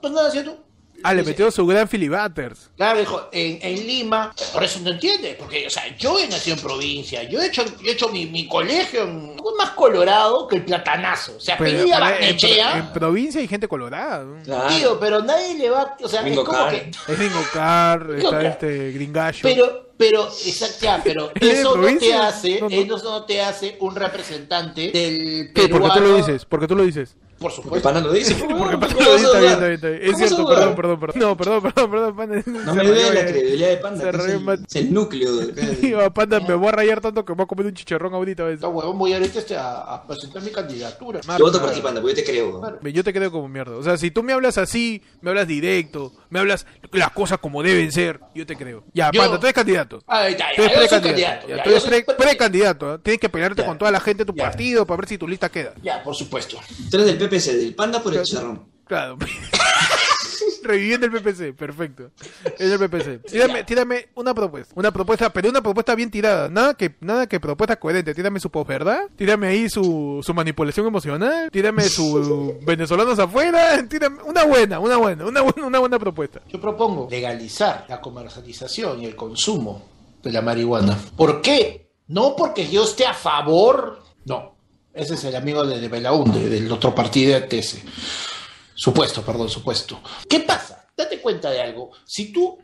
¿Dónde has nacido tú? Ah, le metió su gran filibutters. Claro, dijo, en, en Lima, por eso no entiende, porque, o sea, yo he nacido en provincia, yo he hecho, yo he hecho mi, mi colegio en fue más colorado que el platanazo. O sea, Pero, pedía pero en, Barnechea, en provincia hay gente colorada. Claro. tío, pero nadie le va, o sea, Ringo es como Carr. que, Es Ringo Carr, está este Gringallo. pero, pero, exacto, ya, pero ¿Él es de eso no te hace, No, no. eso no te hace un representante del peruano. ¿Por qué tú lo dices? ¿por qué tú lo dices? Por Porque supuesto. Pana lo dice. Porque ¿cómo Panda lo dice, está bien, está bien, está bien. Es ¿Cómo vas a cierto, perdón, perdón, perdón. No, perdón, perdón, perdón, Panda. No me olvides la eh. credibilidad de Panda, es el, man. es el núcleo. de- Digo, Panda, me voy a rayar tanto que me voy a comer un chicharrón ahorita. No, huevón, voy ahorita este, a, a presentar mi candidatura. Mar- Yo voto por ti, Panda, porque yo te creo. Yo te creo como mierda. O sea, si tú me hablas así, me hablas directo, me hablas las cosas como deben ser, yo te creo. Ya, Yo- Panda, tú eres candidato. Ahí está, Tú eres precandidato. tú eres precandidato. ¿eh? Tienes que pelearte con toda la gente de tu partido para ver si tu lista queda. Ya, por supuesto. Tú eres del PPC, del Panda por el chicharrón. Claro. Reviviendo el PPC, perfecto. Es el PPC. Tírame, tírame una propuesta. Una propuesta, pero una propuesta bien tirada. Nada que, nada que propuesta coherente. Tírame su posverdad. Tírame ahí su, su manipulación emocional. Tírame su venezolanos afuera. Tírame una buena, una buena, una buena, una buena propuesta. Yo propongo legalizar la comercialización y el consumo de la marihuana. ¿Por qué? No porque yo esté a favor. No. Ese es el amigo de, de Belaunde, del otro partido de ese. Supuesto, perdón, supuesto. ¿Qué pasa? Date cuenta de algo. Si tú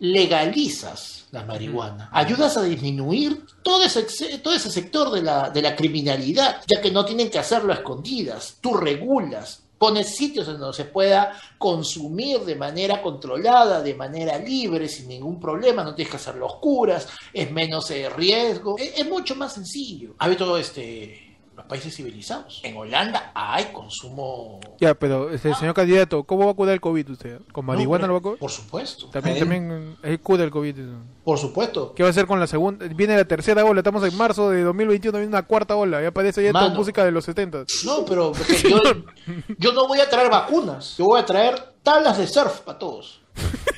legalizas la marihuana, ayudas a disminuir todo ese, todo ese sector de la, de la criminalidad, ya que no tienen que hacerlo a escondidas. Tú regulas, pones sitios en donde se pueda consumir de manera controlada, de manera libre, sin ningún problema, no tienes que hacerlo a oscuras, es menos eh, riesgo, es, es mucho más sencillo. Ha habido este los países civilizados. En Holanda hay consumo Ya, pero, este, señor candidato, ¿cómo va a curar el COVID usted? ¿Con marihuana No, lo va a curar? Por supuesto. También, también eh, cura el COVID. Por supuesto. ¿Qué va a hacer con la segunda? Viene la tercera ola, estamos en marzo de 2021, viene una cuarta ola, ya parece ya toda Mano. música de los 70. No, pero yo, yo no voy a traer vacunas. Yo voy a traer tablas de surf para todos.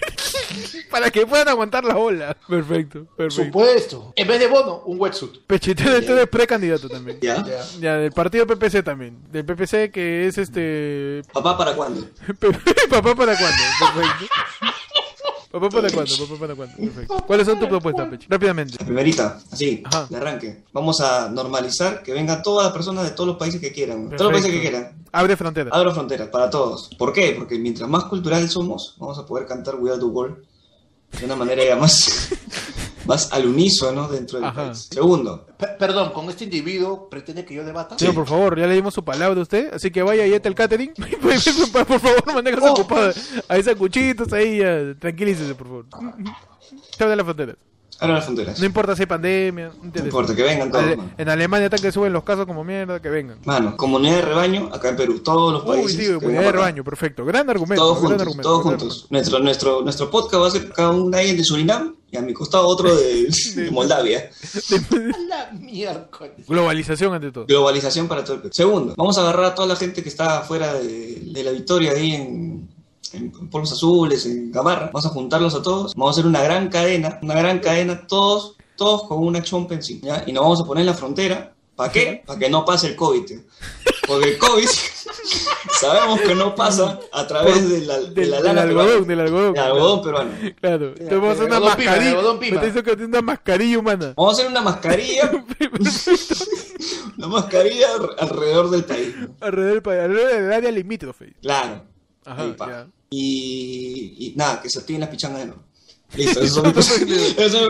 Para que puedan aguantar la ola. Perfecto, perfecto. Supuesto. En vez de bono, un wetsuit. Pechitero, tú eres precandidato también. ¿Ya? Ya. Ya, del partido PPC también. Del PPC que es este... ¿Papá para cuándo? Papá para cuándo, perfecto. Papá para cuándo, papá para cuándo, perfecto. ¿Cuáles son tus propuestas, Pechi? Rápidamente. La primerita, así, Ajá. de arranque. Vamos a normalizar que vengan todas las personas de todos los países que quieran. Todos los países que quieran. Abre fronteras. Abro fronteras para todos. ¿Por qué? Porque mientras más cultural somos, vamos a poder cantar We Are the World de una manera ya más, más al unísono dentro del Ajá. país. Segundo, P- perdón, con este individuo pretende que yo debata. Señor, por favor, ya le dimos su palabra a usted, así que vaya y el catering. por favor, maneja Oh. ocupada. Ahí esa cuchitos, ahí ya, tranquilícese, por favor. Se abre las fronteras. abro las fronteras. No importa si hay pandemia, no importa, que vengan todos, Ale- mano. En Alemania están que suben los casos como mierda, que vengan. Mano, comunidad de rebaño, acá en Perú, todos los Uy, países. tío, que unidad vengan de rebaño, perfecto. Gran argumento. Todos gran juntos, argumento, todos gran juntos. Nuestro, nuestro, nuestro podcast va a ser cada un alguien de Surinam y a mi costado otro de, de Moldavia. La miércoles. argumento. Globalización ante todo. Globalización para todo el Perú. Segundo, vamos a agarrar a toda la gente que está fuera de, de la victoria ahí en, en Polvos Azules, en Gamarra. Vamos a juntarlos a todos. Vamos a hacer una gran cadena, una gran cadena, todos, todos con una chompa encima. ¿ya? Y nos vamos a poner en la frontera. ¿Para qué? Para que no pase el COVID. tío. Porque el COVID sabemos que no pasa a través de la, de Del, la del lana algodón, peruana. del algodón. Del algodón peruano. Claro. Entonces vamos a hacer una mascarilla. Me que tiene una mascarilla humana. Vamos a hacer una mascarilla, una mascarilla alrededor del país. Alrededor del país, alrededor del área limítrofe. Claro. Ajá. Y, y nada, que se activen las pichangas de nuevo. Listo, eso es mi esa es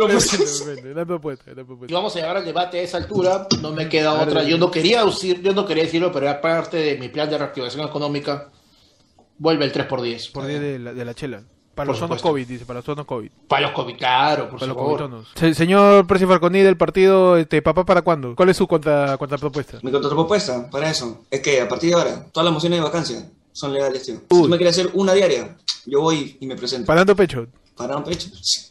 mi propuesta. Y vamos a llevar al debate a esa altura. No me queda otra. Yo no quería decir, yo no quería decirlo, pero era parte de mi plan de reactivación económica. Vuelve el 3x10. Por día de la, de la chela. Para Por los zonos supuesto. COVID, dice, para los zonos COVID. Para los COVID, claro, por Para los favor. COVID Se- señor Precio Falconi del partido, este, ¿papá para cuándo? ¿Cuál es su contra, contrapropuesta? Mi contrapropuesta para eso es que a partir de ahora, todas las mociones de vacancia son legales, tío. Si Uy. tú me quieres hacer una diaria, yo voy y me presento. Parando pecho. Para un pecho. Sí.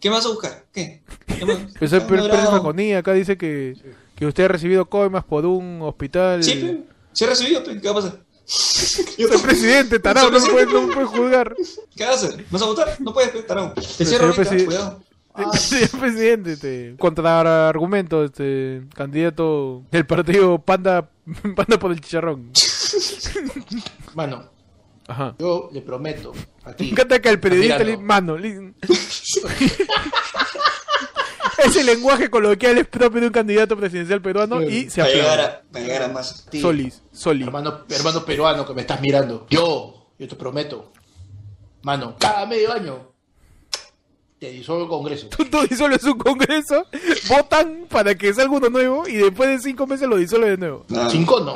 ¿Qué vas a buscar? ¿Qué? ¿Qué más? Pues el Ah. Falconi acá dice que, que usted ha recibido coimas por un hospital. Sí. Sí he recibido. ¿qué va a pasar? Yo Soy presidente, tarado, no Soy puede, no puede juzgar. ¿Qué vas a hacer? ¿Vas a votar? No puedes, tarado. Te cierro presi- cuidado. Señor presidente, este, contraargumento, este, candidato del partido Panda, Panda por el Chicharrón. Mano, Ajá. yo le prometo a Me ti. encanta que el periodista le mano. li- Ese lenguaje coloquial es propio de un candidato presidencial peruano y se Para llegar, aplaude. a, para llegar a más. ti, Solis, Soli. Hermano, hermano peruano que me estás mirando. Yo, yo te prometo. Mano, cada medio año te disuelvo el Congreso. Tú disuelves un congreso, votan para que salga uno nuevo y después de cinco meses lo disuelve de nuevo. Nada. Sin cono.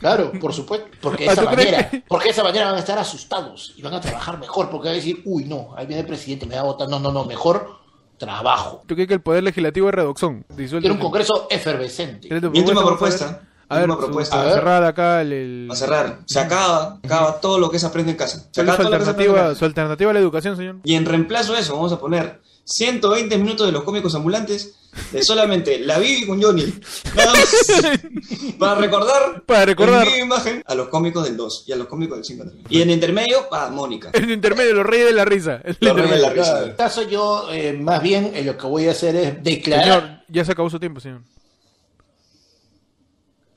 Claro, por supuesto. Porque de Ah, esa ¿tú crees manera, que- porque de esa manera van a estar asustados y van a trabajar mejor. Porque van a decir, uy, no, ahí viene el presidente, me va a votar. No, no, no, mejor trabajo. ¿Tú crees que el poder legislativo es redoxón? Disuelve Quiero un Congreso efervescente. ¿Tienes tu Mi última propuesta? A ver, su- propuesta. A ver. cerrar acá el... el- Para cerrar, se acaba, acaba todo lo que se aprende en casa. Se ¿Cuál es acaba su todo lo que se aprende en alternativa, casa. su alternativa a la educación, señor? Y en reemplazo de eso, vamos a poner 120 minutos de los cómicos ambulantes de solamente la Bibi con Johnny. Nada más. Para recordar, Para recordar. en imagen a los cómicos del 2 y a los cómicos del 5 también. Y en intermedio, a Mónica. En intermedio, los reyes de la risa. El Los reyes de la risa. En este caso yo, eh, más bien, eh, lo que voy a hacer es declarar Señor, ya se acabó su tiempo, señor.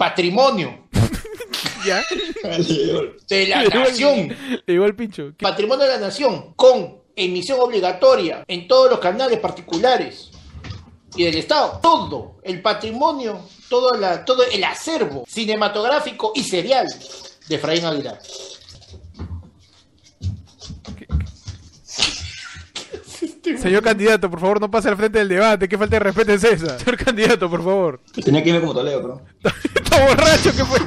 Patrimonio ¿Ya? de la Le nación. Le el pincho. ¿Qué? Patrimonio de la nación con emisión obligatoria en todos los canales particulares y del Estado. Todo el patrimonio, todo, la, todo el acervo cinematográfico y serial de Efraín Aguilar. Señor candidato, por favor, no pase al frente del debate. ¿Qué falta de respeto es esa? Señor candidato, por favor. Tenía que irme como Toledo, pero. Está borracho, ¿qué fue?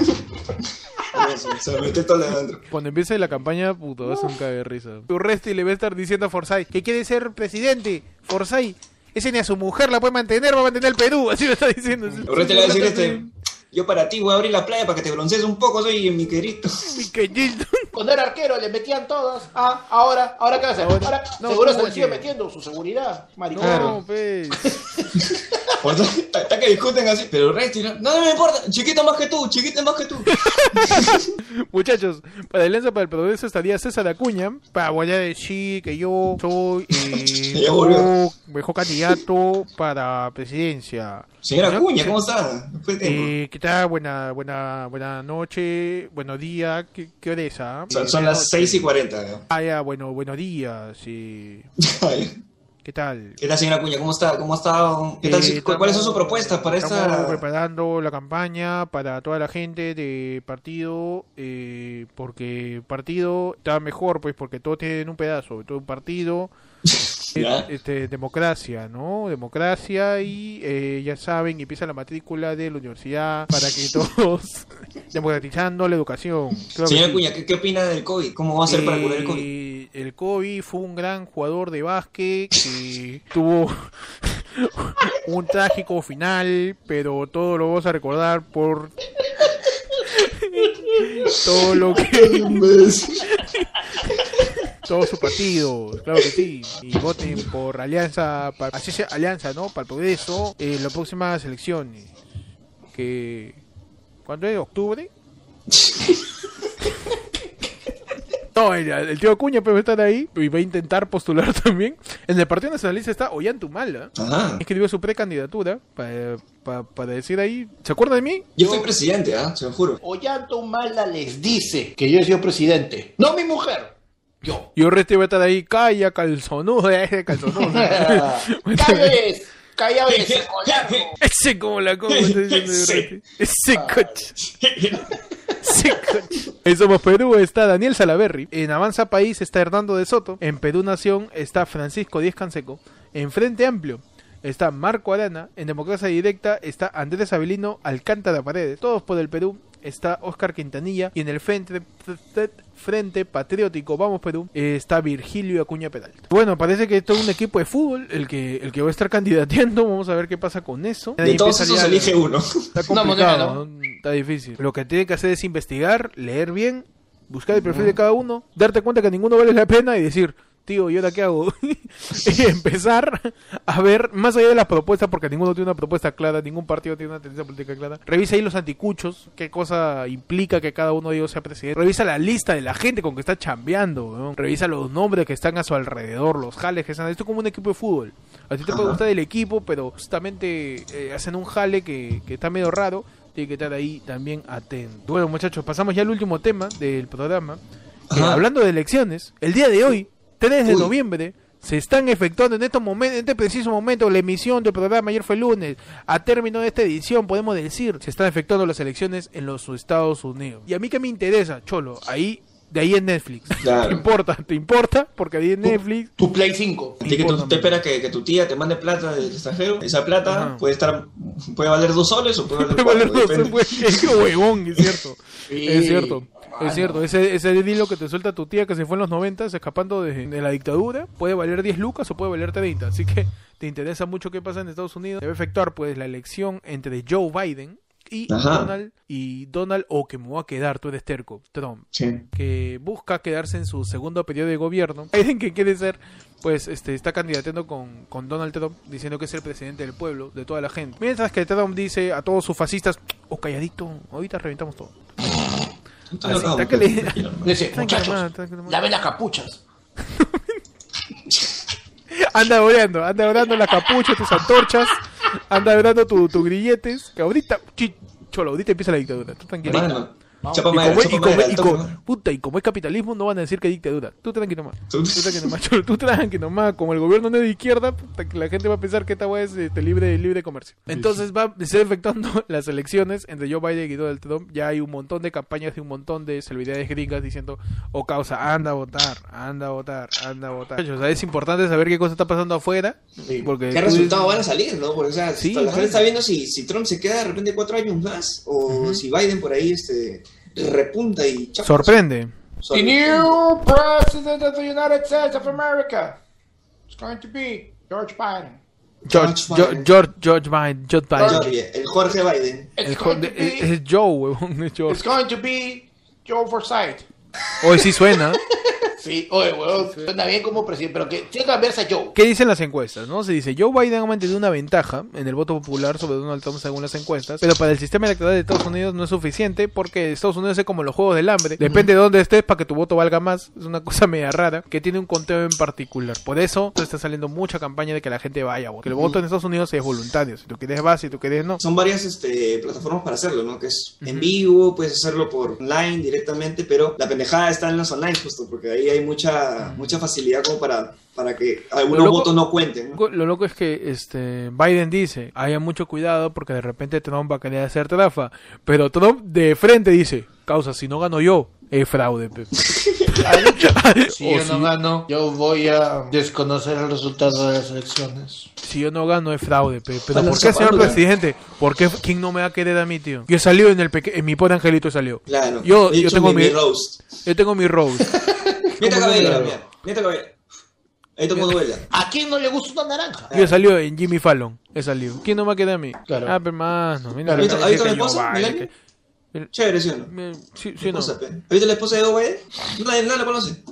Se, metió Toledo. Cuando empiece la campaña, puto, va a ser un cague de risa. Urresti le va a estar diciendo a Forsyth que quiere ser presidente. Forsyth, ese ni a su mujer la puede mantener, va a mantener el Perú. Así lo está diciendo. Ahorita le voy a decir este. Yo para ti voy a abrir la playa para que te broncees un poco, soy mi querido. Mi querido. Cuando era arquero le metían todas. Ah, ahora, ahora qué hacer. Ahora, No, seguro se ¿cómo le sigue metiendo su seguridad, maricón. No, pues. Está que discuten así, pero el resto, no, no me importa, chiquito más que tú, chiquito más que tú. Muchachos, para el Alianza para el Progreso estaría César Acuña. Para voy a decir que yo soy eh, mejor, candidato para presidencia. Señora Cuña, ¿cómo está? Eh, ¿Qué tal? Buena, buena, buena noche, buenos días. ¿Qué, qué hora es? ah? Son, son las noches. 6 y 40. Ah, ya, bueno, buenos días. sí. ¿Qué tal? ¿Qué tal, señora Cuña? ¿Cómo está? ¿Cómo estado? ¿Qué tal? Eh, ¿Cu- ¿Cuáles son sus estamos- propuestas para estamos esta...? preparando la campaña para toda la gente de partido, eh, porque partido está mejor, pues, porque todos tienen un pedazo, todo un partido, Ya. este, democracia, ¿no? Democracia y eh, ya saben, empieza la matrícula de la universidad para que todos, democratizando la educación. Claro que. Cuña, ¿qué, ¿qué opina del COVID? ¿Cómo va a ser para curar el COVID? Eh, el Kobe fue un gran jugador de básquet que tuvo un trágico final, pero todo lo vamos a recordar por todo lo que todos sus partidos, claro que sí, y voten por Alianza, pa- así sea Alianza, ¿no? Para el progreso en las próximas elecciones, que ¿cuándo es? ¿Octubre? No, el, el tío Acuña puede estar ahí y va a intentar postular también. En el Partido Nacionalista está Ollantumala. Ajá. Escribió su precandidatura para, para, para decir ahí. ¿Se acuerda de mí? Yo fui presidente, ¿ah? Se lo juro. Ollanta Humala les dice que yo he sido presidente. No mi mujer. Yo. Y Oresti va a estar ahí, calla, calzonudo, ese calzonudo. ¡Calles! ¡Cállate, colano! ese como la como. Ese coche. Ese coche. En Somos Perú está Daniel Salaverry. En Avanza País está Hernando de Soto. En Perú Nación está Francisco Díez Canseco. En Frente Amplio está Marco Arana. En Democracia Directa está Andrés Avelino Alcántara Paredes. Todos por el Perú está Oscar Quintanilla. Y en el Frente, frente Patriótico Vamos Perú eh, está Virgilio Acuña Peralta. Bueno, parece que es todo un equipo de fútbol el que, el que va a estar candidateando. Vamos a ver qué pasa con eso. De todos esos elige uno. Está complicado, moneda, ¿no? está difícil. Lo que tiene que hacer es investigar, leer bien, buscar el perfil de cada uno, darte cuenta que ninguno vale la pena y decir, tío, ¿y ahora qué hago? y empezar a ver, más allá de las propuestas, porque ninguno tiene una propuesta clara, ningún partido tiene una tendencia política clara. Revisa ahí los anticuchos, qué cosa implica que cada uno de ellos sea presidente. Revisa la lista de la gente con que está chambeando, ¿no? Revisa los nombres que están a su alrededor, los jales que están. Esto es como un equipo de fútbol. A ti te puede gustar el equipo, pero justamente eh, hacen un jale que, que está medio raro. Tiene que estar ahí también atento. Bueno, muchachos, pasamos ya al último tema del programa. Eh, hablando de elecciones, el día de hoy, 3 de Uy. noviembre, se están efectuando en estos momentos, en este preciso momento, la emisión del programa. Ayer fue lunes. A término de esta edición, podemos decir, se están efectuando las elecciones en los Estados Unidos. Y a mí que me interesa, Cholo, ahí, de ahí en Netflix. Claro. ¿Te importa? ¿Te importa? Porque ahí en Netflix. Tu Play 5. Así que tú, tú esperas que, que tu tía te mande plata del extranjero. Esa plata Ajá. puede estar, puede valer dos soles o puede valer Puede valer cuatro, dos, qué huevón, es cierto. Sí. Es cierto. Ah, Es cierto, ese, ese hilo que te suelta tu tía que se fue en los 90 escapando de, de la dictadura puede valer 10 lucas o puede valer 30. Así que te interesa mucho qué pasa en Estados Unidos. Debe efectuar pues la elección entre Joe Biden y Ajá. Donald y Donald o que me voy a quedar, tú eres terco, Trump Sí. que busca quedarse en su segundo periodo de gobierno. Biden que quiere ser pues este está candidateando con, con Donald Trump diciendo que es el presidente del pueblo, de toda la gente. Mientras que Trump dice a todos sus fascistas, oh calladito, ahorita reventamos todo. Estoy Así, acá, tácale. tranquilo. Dice, Tranquilo, muchachos, laven las capuchas. Anda orando, anda orando la capucha, tus antorchas, anda orando tus tu grilletes, que ahorita, cholo, ahorita empieza la dictadura, tú tranquilo. Hermano, chapa Y madera, como, y, chapa como, madera, y toque, como- ¿no? puta, y como es capitalismo, no van a decir que hay dictadura. Tú tranquilo nomás. Tú- Tú tranquilo nomás, cholo, tú tranquilo nomás. Como el gobierno no es de izquierda, puta, que la gente va a pensar que esta weá es este, libre, libre de comercio. Entonces va a ser efectuando las elecciones entre Joe Biden y Donald Trump. Ya hay un montón de campañas y un montón de celebridades gringas diciendo, oh causa, anda a votar, anda a votar, anda a votar. O sea, es importante saber qué cosa está pasando afuera. Porque ¿Qué tú- resultados van a salir, no? Porque, o sea, Sí, la gente está viendo si, si Trump se queda de repente cuatro años más o si Biden por ahí este, repunta y chapa. Sorprende. The new president of the United States of America is going to be George Biden. George, George George, Biden. George, George Biden. George Biden. George, el Jorge Biden. It's El going jo- to es, be, es Joe, huevón, it's going to be Joe Forsyth. Hoy sí suena. Sí, oye, weón, suena bien como presidente, pero que tiene que cambiarse a Joe. ¿Qué dicen las encuestas? no Se dice, Joe Biden ha mantenido una ventaja en el voto popular sobre Donald Trump según las encuestas, pero para el sistema electoral de Estados Unidos no es suficiente porque Estados Unidos es como los juegos del hambre. Depende de dónde estés para que tu voto valga más. Es una cosa media rara que tiene un conteo en particular. Por eso está saliendo mucha campaña de que la gente vaya a votar. El voto en Estados Unidos es voluntario. Si tú quieres vas, si tú quieres no. Son varias este, plataformas para hacerlo, ¿no? Que es en vivo, puedes hacerlo por online directamente, pero la pendejada está en los online justo, porque ahí hay mucha, mucha facilidad como para, para que algunos loco- votos no cuenten, ¿no? Lo loco es que este Biden dice, haya mucho cuidado porque de repente Trump va a querer hacer trafa, pero Trump de frente dice, causa, si no gano yo, es fraude. pe". Si yo no gano, yo voy a desconocer el resultado de las elecciones. si yo no gano es fraude, pe. pero ¿por qué, señor presidente? ¿Por qué quién no me va a querer a mí, tío? Yo salió en el en mi pobre angelito salió. Claro. Yo, yo tengo mi, mi roast. yo tengo mi rose. Mira ¿Cómo no me cabellera, la- mira. Mira cabellera. Ahí tocó duela. ¿A quién no le gusta una naranja? Yo salió en Jimmy Fallon, he salido. ¿Quién no me va a mí? Claro. Ah, pero hermano, mira. ¿Has visto- la- esposa, Chévere, ¿sí o no? Sí, sí, no. ¿Has visto la esposa de Biden? Nadie, nadie la conoce.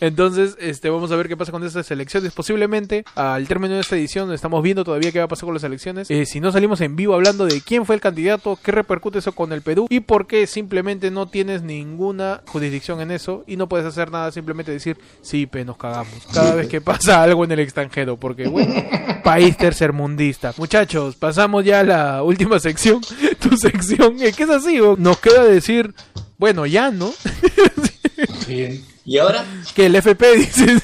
Entonces, este, vamos a ver qué pasa con estas elecciones. Posiblemente, al término de esta edición, estamos viendo todavía qué va a pasar con las elecciones. Eh, si no salimos en vivo hablando de quién fue el candidato, qué repercute eso con el Perú y por qué simplemente no tienes ninguna jurisdicción en eso y no puedes hacer nada, simplemente decir, sí, pe, nos cagamos. Cada vez que pasa algo en el extranjero, porque, bueno, país tercermundista. Muchachos, pasamos ya a la última sección. Tu sección, eh, que es así, ¿o? nos queda decir, bueno, ya, ¿no? Bien. Y ahora, que el FP dice...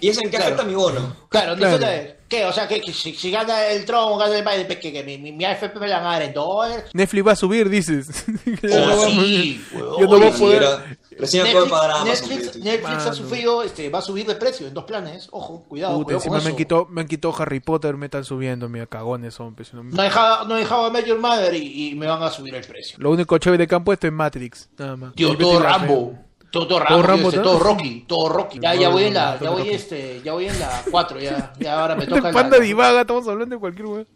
¿y eso en qué afecta mi bono? Claro, Claro. entonces, ¿qué? O sea, que, que si, si gana el o gana el Biden, que, que mi, mi, mi AFP me la van a dar en dólares. Netflix va a subir, dices. Oh, sí, yo no voy a poder- Recién de Netflix, pagar a Amazon. Netflix. Netflix ha sufrido, este, va a subir de precio en dos planes. Ojo, cuidado, Puta, cuidado encima me han, quitado, me han quitado Harry Potter, me están subiendo, mira, cagones son. pues, no- No he dejado, no he dejado a Major Mother y, y me van a subir el precio. Lo único chévere que han puesto es Matrix, nada más. Tío, todo Rambo. Todo, todo Rambo, Rambo, este, todo Rocky, todo Rocky. Ya, ya voy en la, ya voy este, ya voy en la 4, ya, ya ahora me toca El panda la- divaga, estamos hablando de cualquier weón.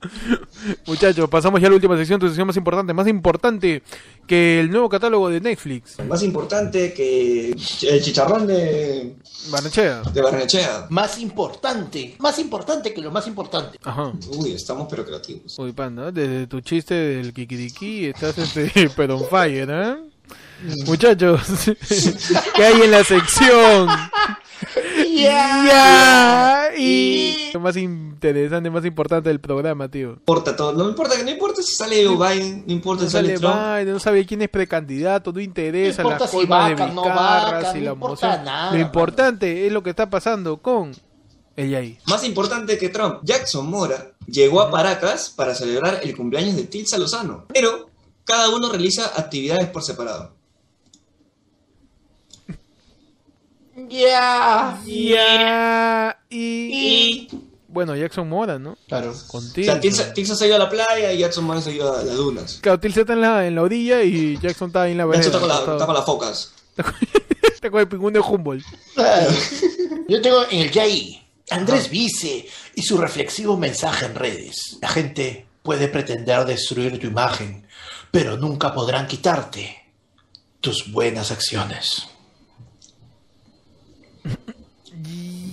Muchachos, pasamos ya a la última sección, tu sección más importante, más importante que el nuevo catálogo de Netflix. Más importante que el chicharrón de, Barnechea. de Barnechea. Más importante, más importante que lo más importante. Ajá. Uy, estamos pero creativos. Uy, panda, desde tu chiste del kikiriki estás este, pero on fire, ¿eh? Muchachos, ¿qué hay en la sección? Ya, y lo más interesante, más importante del programa, tío. No importa todo, no importa, no importa si sale Biden, no importa No si sale Trump. Biden, no sabe quién es precandidato, no interesa No las si coimas de vaca, no Vizcarra, vaca, si no la importa nada, Lo importante es lo que está pasando con ella ahí. Más importante que Trump, Jackson Mora llegó a Paracas para celebrar el cumpleaños de Tilsa Lozano, pero cada uno realiza actividades por separado. Ya. Ya, y... Y. Bueno, Jackson Mora, ¿no? Claro. Con O Tilsa. sea, Tilsa, Tilsa se ha ido a la playa y Jackson Mora se ha ido a las dunas. Claro, Tilsa está en la, en la orilla y Jackson está ahí en la vereda. Jackson está con, la- acostado. está con las focas. Está con el pingüino de Humboldt. Yo tengo en el YAI Andrés Vice y su reflexivo mensaje en redes. La gente puede pretender destruir tu imagen, pero nunca podrán quitarte tus buenas acciones.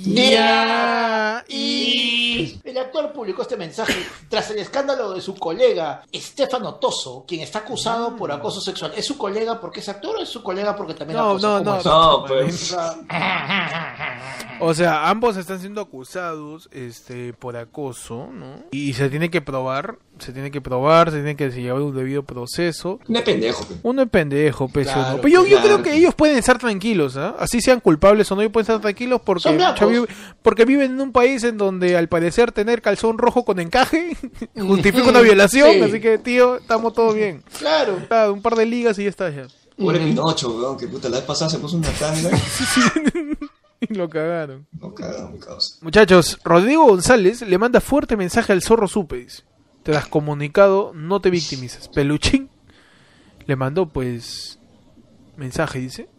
Ya. Y el actor publicó este mensaje tras el escándalo de su colega Estefano Toso, quien está acusado por acoso sexual. ¿Es su colega porque es actor o es su colega porque también No, acosó no, como no. actor? No, pues. O sea, ambos están siendo acusados este, por acoso, ¿no? Y se tiene que probar, se tiene que probar, se tiene que llevar un debido proceso. No es pendejo, pe. Uno es pendejo, pese Claro, uno. Pero yo, yo claro. creo que ellos pueden estar tranquilos, ¿ah? Así sean culpables o no, ellos pueden estar tranquilos porque, vive- porque viven en un país en donde al parecer tener calzón rojo con encaje justifica una violación, Sí. así que tío, estamos todos bien. claro. Ah, un par de ligas y ya está ya. Pobre. Pinocho, weón, que puta, la vez pasada se puso una tanga. Lo cagaron. Mi causa. Muchachos, Rodrigo González le manda fuerte mensaje al zorro supe. dice. Te has comunicado, no te victimices. Peluchín le mandó pues mensaje, dice.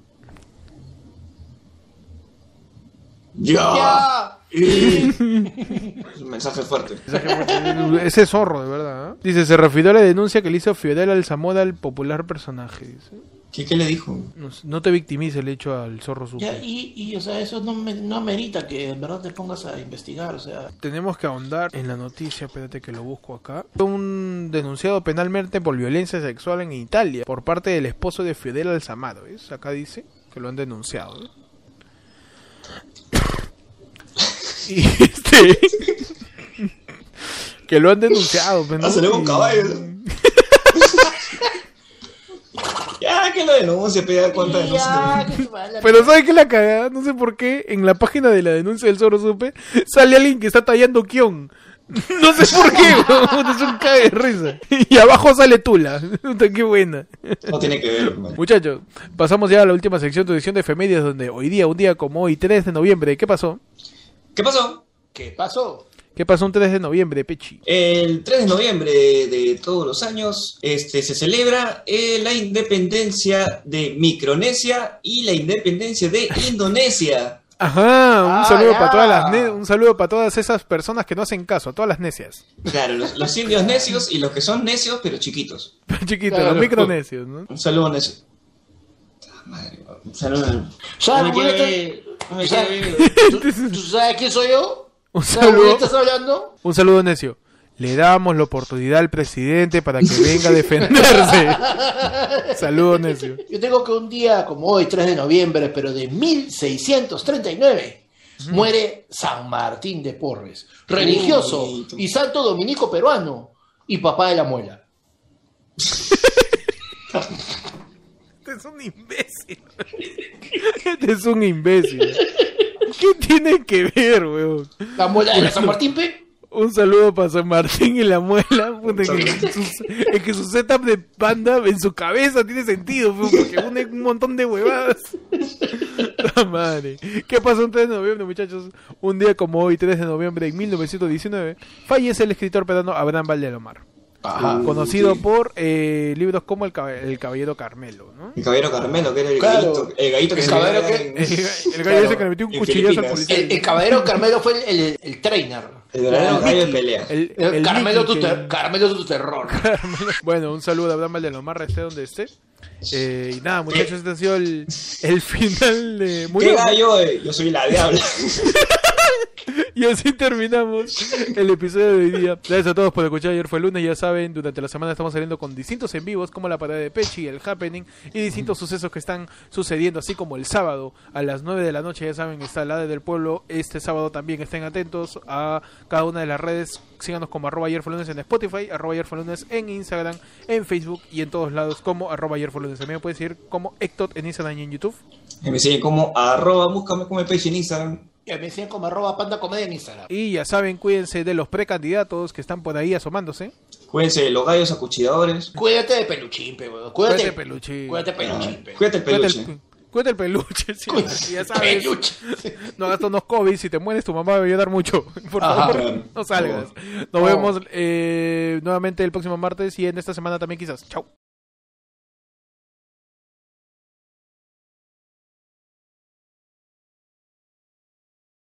Ya. Ya. Es un mensaje fuerte. Ese zorro, de verdad. ¿eh? Dice, se refirió a la denuncia que le hizo Fidel Alzamora al popular personaje. Dice. ¿Qué, qué le dijo? No, no te victimices, le he hecho al zorro. Ya, y, y, o sea, eso no, me, no amerita que en verdad te pongas a investigar, o sea. Tenemos que ahondar en la noticia, espérate que lo busco acá. Un denunciado penalmente por violencia sexual en Italia por parte del esposo de Fidel Alzamaro. ¿ves? Acá dice que lo han denunciado. ¿eh? Y este. que lo han denunciado. ¿no? Ah, va un caballo. Ya, que lo denuncia, pega vaya la Pero ¿sabe qué la cagada? No sé por qué en la página de la denuncia del Zorro Supe sale alguien que está tallando Kion. No sé por qué, weón, es un cague de risa. Y abajo sale Tula. Puta, qué buena. No tiene que ver, man. Muchachos, pasamos ya a la última sección, tu sección de efemérides, donde hoy día, un día como hoy, 3 de noviembre, ¿qué pasó? ¿Qué pasó? ¿Qué pasó? ¿Qué pasó un 3 de noviembre, Pechi? El 3 de noviembre de todos los años este, se celebra eh, la independencia de Micronesia y la independencia de Indonesia. Ajá, un Ah, saludo ya. para todas las ne- un saludo para todas esas personas que no hacen caso, a todas las necias. Claro, los, los indios necios y los que son necios pero chiquitos. Chiquitos, Claro. los micronecios, ¿no? Un saludo necio. Madre, un saludo. Ya, No me güey, quiere- no me ya. quiere- ¿Tú, tú sabes quién soy yo? Un ¿Sabes de saludo. qué estás hablando? Un saludo necio. Le damos la oportunidad al presidente para que venga a defenderse. Saludo necio. Yo tengo que un día como hoy, 3 de noviembre, pero de 1639, muere San Martín de Porres, religioso y santo dominico peruano y papá de la muela. Este es un imbécil. Este es un imbécil. ¿Qué tiene que ver, weón? La muela de San Martín, pe. Un saludo para San Martín y la muela. Puta, que su- es que su setup de panda en su cabeza tiene sentido, weón, porque une un montón de huevadas. La madre. ¿Qué pasó un 3 de noviembre, muchachos? Un día como hoy, 3 de noviembre de 1919, fallece el escritor peruano Abraham Valdelomar. Ajá. Conocido sí. por eh, libros como el, Cab- El Caballero Carmelo, ¿no? El caballero Carmelo, que era el Claro. gallito, el gallito que El se caballero que- en- El, el gallo Claro, que le metió un cuchillazo al policía. El, el caballero Carmelo fue el, el- el trainer. El gallo de pelea. El- El el Carmelo, tu ter- Carmelo tu terror. Carmelo. Bueno, un saludo a Abraham Valdelomar, esté donde esté. Eh, y nada, muchachos, este ha sido el, el final de... ¿Qué Murió. gallo? eh? Yo soy la diabla. Y así terminamos el episodio de hoy día. Gracias a todos por escuchar. Ayer fue lunes, ya saben, durante la semana estamos saliendo con distintos en vivos, como la parada de Pechi, el happening y distintos sucesos que están sucediendo, así como el sábado a las 9 de la noche, ya saben, está la de del pueblo. Este sábado también estén atentos a cada una de las redes. Síganos como arroba ayer fue lunes en Spotify, arroba ayer fue lunes en Instagram, en Facebook y en todos lados como arroba ayer fue lunes. También me puedes seguir como Ectot en Instagram y en YouTube. Me siguen como arroba, búscame como el page en Instagram. Y me decían como arroba panda comedia en Instagram. Y ya saben, cuídense de los precandidatos que están por ahí asomándose. Cuídense de los gallos acuchilladores. Cuídate de peluchín, pe, weón. Cuídate, Cuídate, peluchín. Cuídate peluchín, pe. Cuídate el Cuídate peluche. el, cuídate el peluche, sí, ya sabes. Peluche. No hagas unos COVID, si te mueres tu mamá va a ayudar mucho. Por Ajá. favor, Claro. no salgas. Nos Oh. vemos eh, nuevamente el próximo martes y en esta semana también quizás. Chau.